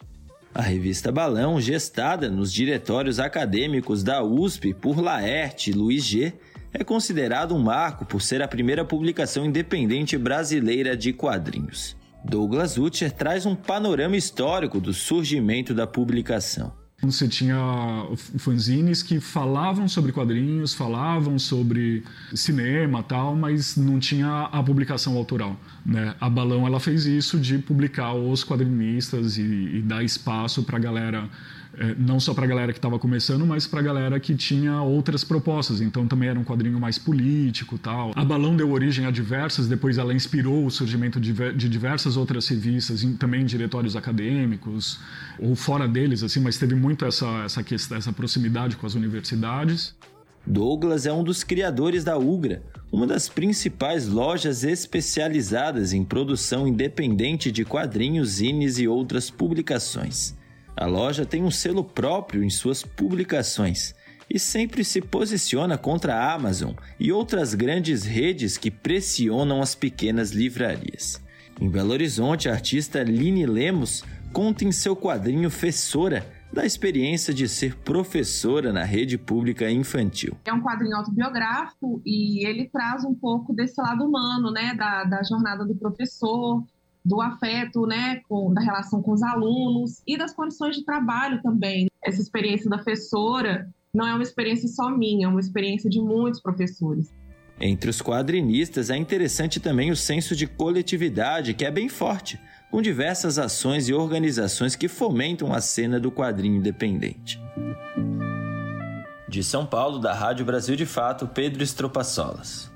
A revista Balão, gestada nos diretórios acadêmicos da USP por Laerte e Luiz G, é considerado um marco por ser a primeira publicação independente brasileira de quadrinhos. Douglas Utcher traz um panorama histórico do surgimento da publicação. Você tinha fanzines que falavam sobre quadrinhos, falavam sobre cinema tal, mas não tinha a publicação autoral. Né? A Balão ela fez isso de publicar os quadrinistas e, e dar espaço para a galera não só para a galera que estava começando, mas para a galera que tinha outras propostas. Então também era um quadrinho mais político tal. A Balão deu origem a diversas, depois ela inspirou o surgimento de, diversas outras revistas, também em diretórios acadêmicos, ou fora deles, assim, mas teve muito essa, essa, questão, essa proximidade com as universidades. Douglas é um dos criadores da Ugra, uma das principais lojas especializadas em produção independente de quadrinhos, zines e outras publicações. A loja tem um selo próprio em suas publicações e sempre se posiciona contra a Amazon e outras grandes redes que pressionam as pequenas livrarias. Em Belo Horizonte, a artista Line Lemos conta em seu quadrinho Fessora da experiência de ser professora na rede pública infantil. É um quadrinho autobiográfico e ele traz um pouco desse lado humano, né, da, da jornada do professor, do afeto, né, com, da relação com os alunos e das condições de trabalho também. Essa experiência da professora não é uma experiência só minha, é uma experiência de muitos professores. Entre os quadrinistas é interessante também o senso de coletividade, que é bem forte, com diversas ações e organizações que fomentam a cena do quadrinho independente. De São Paulo, da Rádio Brasil de Fato, Pedro Estropaçolas.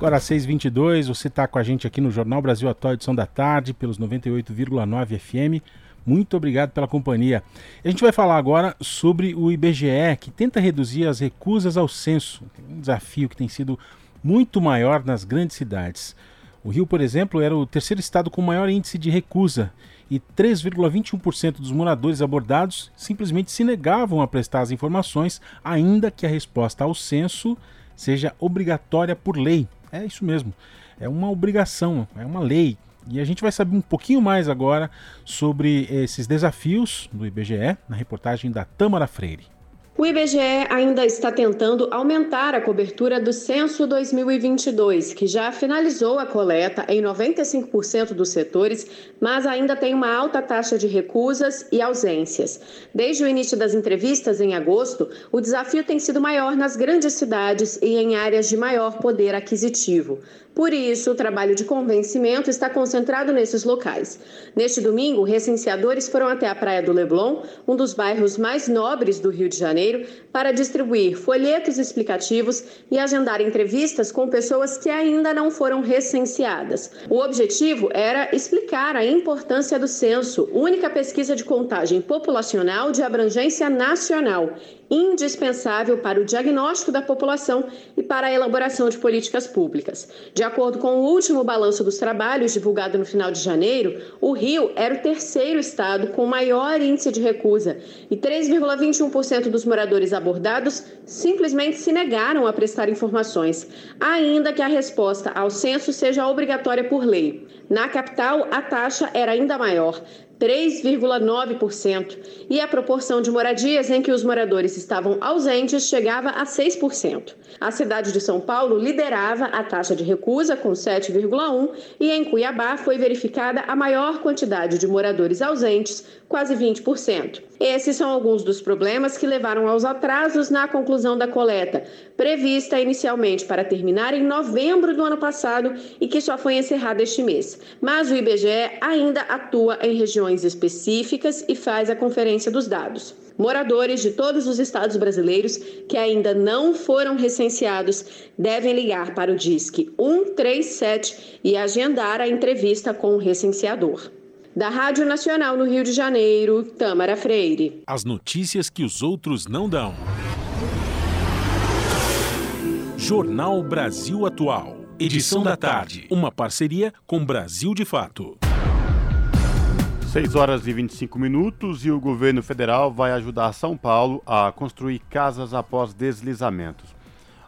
Agora às 6h22, você está com a gente aqui no Jornal Brasil Atual, edição da tarde, pelos 98,9 FM. Muito obrigado pela companhia. A gente vai falar agora sobre o IBGE, que tenta reduzir as recusas ao censo. Um desafio que tem sido muito maior nas grandes cidades. O Rio, por exemplo, era o terceiro estado com maior índice de recusa e 3,21% dos moradores abordados simplesmente se negavam a prestar as informações, ainda que a resposta ao censo seja obrigatória por lei. É isso mesmo, é uma obrigação, é uma lei. E a gente vai saber um pouquinho mais agora sobre esses desafios do IBGE na reportagem da Tâmara Freire. O IBGE ainda está tentando aumentar a cobertura do censo 2022, que já finalizou a coleta em 95% dos setores, mas ainda tem uma alta taxa de recusas e ausências. Desde o início das entrevistas em agosto, o desafio tem sido maior nas grandes cidades e em áreas de maior poder aquisitivo. Por isso, o trabalho de convencimento está concentrado nesses locais. Neste domingo, recenseadores foram até a Praia do Leblon, um dos bairros mais nobres do Rio de Janeiro, para distribuir folhetos explicativos e agendar entrevistas com pessoas que ainda não foram recenseadas. O objetivo era explicar a importância do censo, única pesquisa de contagem populacional de abrangência nacional, indispensável para o diagnóstico da população e para a elaboração de políticas públicas. De acordo com o último balanço dos trabalhos, divulgado no final de janeiro, o Rio era o terceiro estado com maior índice de recusa e 3,21% dos moradores abordados simplesmente se negaram a prestar informações, ainda que a resposta ao censo seja obrigatória por lei. Na capital, a taxa era ainda maior, 3,9%, e a proporção de moradias em que os moradores estavam ausentes chegava a 6%. A cidade de São Paulo liderava a taxa de recusa, com 7,1%, e em Cuiabá foi verificada a maior quantidade de moradores ausentes, quase 20%. Esses são alguns dos problemas que levaram aos atrasos na conclusão da coleta, prevista inicialmente para terminar em novembro do ano passado e que só foi encerrada este mês. Mas o IBGE ainda atua em regiões específicas e faz a conferência dos dados. Moradores de todos os estados brasileiros que ainda não foram recenseados devem ligar para o DISC 137 e agendar a entrevista com o recenseador. Da Rádio Nacional no Rio de Janeiro, Tamara Freire. As notícias que os outros não dão. Jornal Brasil Atual. Edição da tarde. Uma parceria com Brasil de Fato. 6 horas e 25 minutos e o governo federal vai ajudar São Paulo a construir casas após deslizamentos.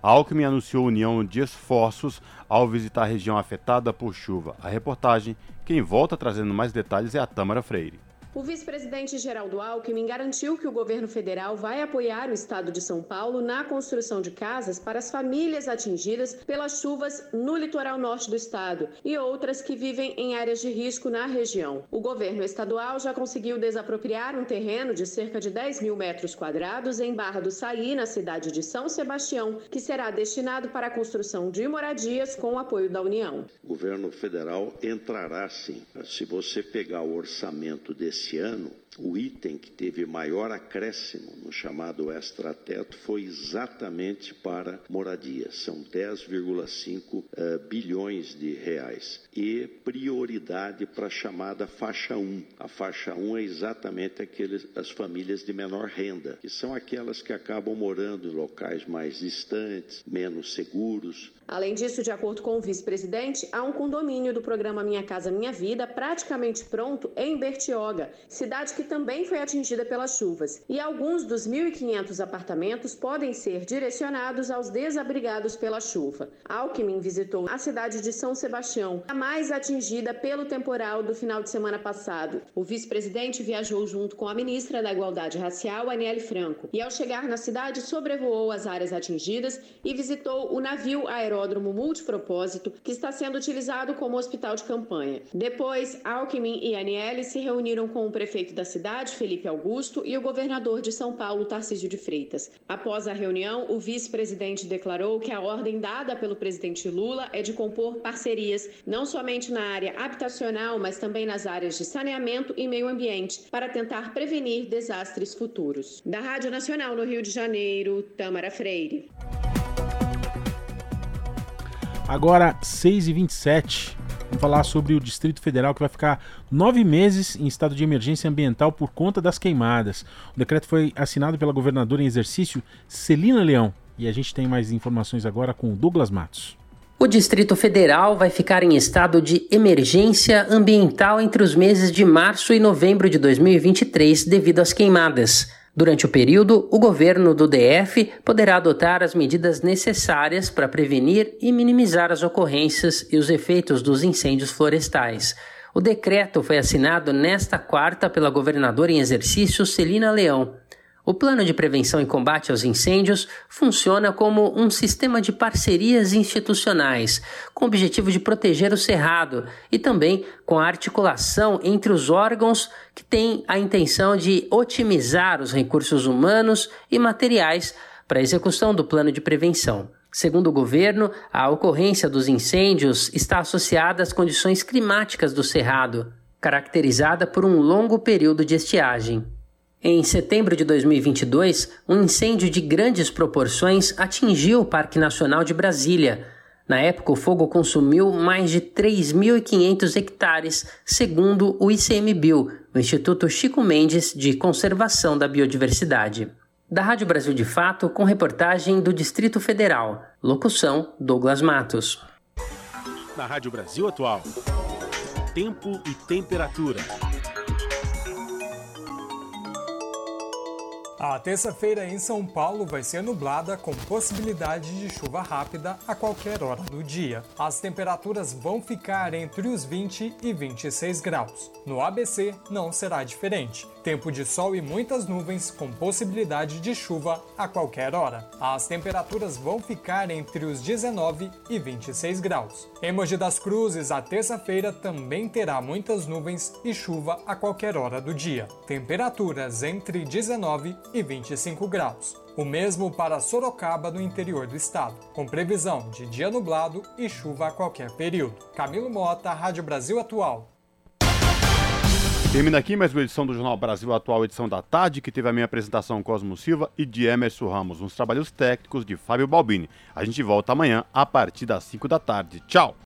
A Alckmin anunciou união de esforços ao visitar a região afetada por chuva. A reportagem, quem volta trazendo mais detalhes é a Tâmara Freire. O vice-presidente Geraldo Alckmin garantiu que o governo federal vai apoiar o estado de São Paulo na construção de casas para as famílias atingidas pelas chuvas no litoral norte do estado e outras que vivem em áreas de risco na região. O governo estadual já conseguiu desapropriar um terreno de cerca de 10 mil metros quadrados em Barra do Saí, na cidade de São Sebastião, que será destinado para a construção de moradias com o apoio da União. O governo federal entrará sim. Se você pegar o orçamento desse esse ano, o item que teve maior acréscimo no chamado extrateto foi exatamente para moradia, são 10,5 uh, eh, bilhões de reais. E prioridade para a chamada faixa 1. A faixa 1 é exatamente aqueles, as famílias de menor renda, que são aquelas que acabam morando em locais mais distantes, menos seguros, Além disso, de acordo com o vice-presidente, há um condomínio do programa Minha Casa Minha Vida praticamente pronto em Bertioga, cidade que também foi atingida pelas chuvas. E alguns dos 1.500 apartamentos podem ser direcionados aos desabrigados pela chuva. Alckmin visitou a cidade de São Sebastião, a mais atingida pelo temporal do final de semana passado. O vice-presidente viajou junto com a ministra da Igualdade Racial, Aniele Franco, e ao chegar na cidade sobrevoou as áreas atingidas e visitou o navio aeródromo multipropósito que está sendo utilizado como hospital de campanha. Depois, Alckmin e Aniele se reuniram com o prefeito da cidade, Felipe Augusto, e o governador de São Paulo, Tarcísio de Freitas. Após a reunião, o vice-presidente declarou que a ordem dada pelo presidente Lula é de compor parcerias não somente na área habitacional, mas também nas áreas de saneamento e meio ambiente, para tentar prevenir desastres futuros. Da Rádio Nacional no Rio de Janeiro, Tamara Freire. Agora, 6h27. Vamos falar sobre o Distrito Federal que vai ficar nove meses em estado de emergência ambiental por conta das queimadas. O decreto foi assinado pela governadora em exercício, Celina Leão. E a gente tem mais informações agora com o Douglas Matos. O Distrito Federal vai ficar em estado de emergência ambiental entre os meses de março e novembro de 2023 devido às queimadas. Durante o período, o governo do DF poderá adotar as medidas necessárias para prevenir e minimizar as ocorrências e os efeitos dos incêndios florestais. O decreto foi assinado nesta quarta pela governadora em exercício Celina Leão. O Plano de Prevenção e Combate aos Incêndios funciona como um sistema de parcerias institucionais, com o objetivo de proteger o cerrado e também com a articulação entre os órgãos que têm a intenção de otimizar os recursos humanos e materiais para a execução do plano de prevenção. Segundo o governo, a ocorrência dos incêndios está associada às condições climáticas do cerrado, caracterizada por um longo período de estiagem. Em setembro de 2022, um incêndio de grandes proporções atingiu o Parque Nacional de Brasília. Na época, o fogo consumiu mais de 3.500 hectares, segundo o ICMBio, o Instituto Chico Mendes de Conservação da Biodiversidade. Da Rádio Brasil de Fato, com reportagem do Distrito Federal. Locução: Douglas Matos. Na Rádio Brasil Atual. Tempo e temperatura. A terça-feira em São Paulo vai ser nublada com possibilidade de chuva rápida a qualquer hora do dia. As temperaturas vão ficar entre os 20 e 26 graus. No ABC não será diferente. Tempo de sol e muitas nuvens com possibilidade de chuva a qualquer hora. As temperaturas vão ficar entre os 19 e 26 graus. Em Mogi das Cruzes, a terça-feira também terá muitas nuvens e chuva a qualquer hora do dia. Temperaturas entre 19 e 25 graus. O mesmo para Sorocaba, no interior do estado, com previsão de dia nublado e chuva a qualquer período. Camilo Mota, Rádio Brasil Atual. Termina aqui mais uma edição do Jornal Brasil Atual, edição da tarde, que teve a minha apresentação Cosmo Silva e de Emerson Ramos, uns trabalhos técnicos de Fábio Balbini. A gente volta amanhã a partir das 5 da tarde. Tchau!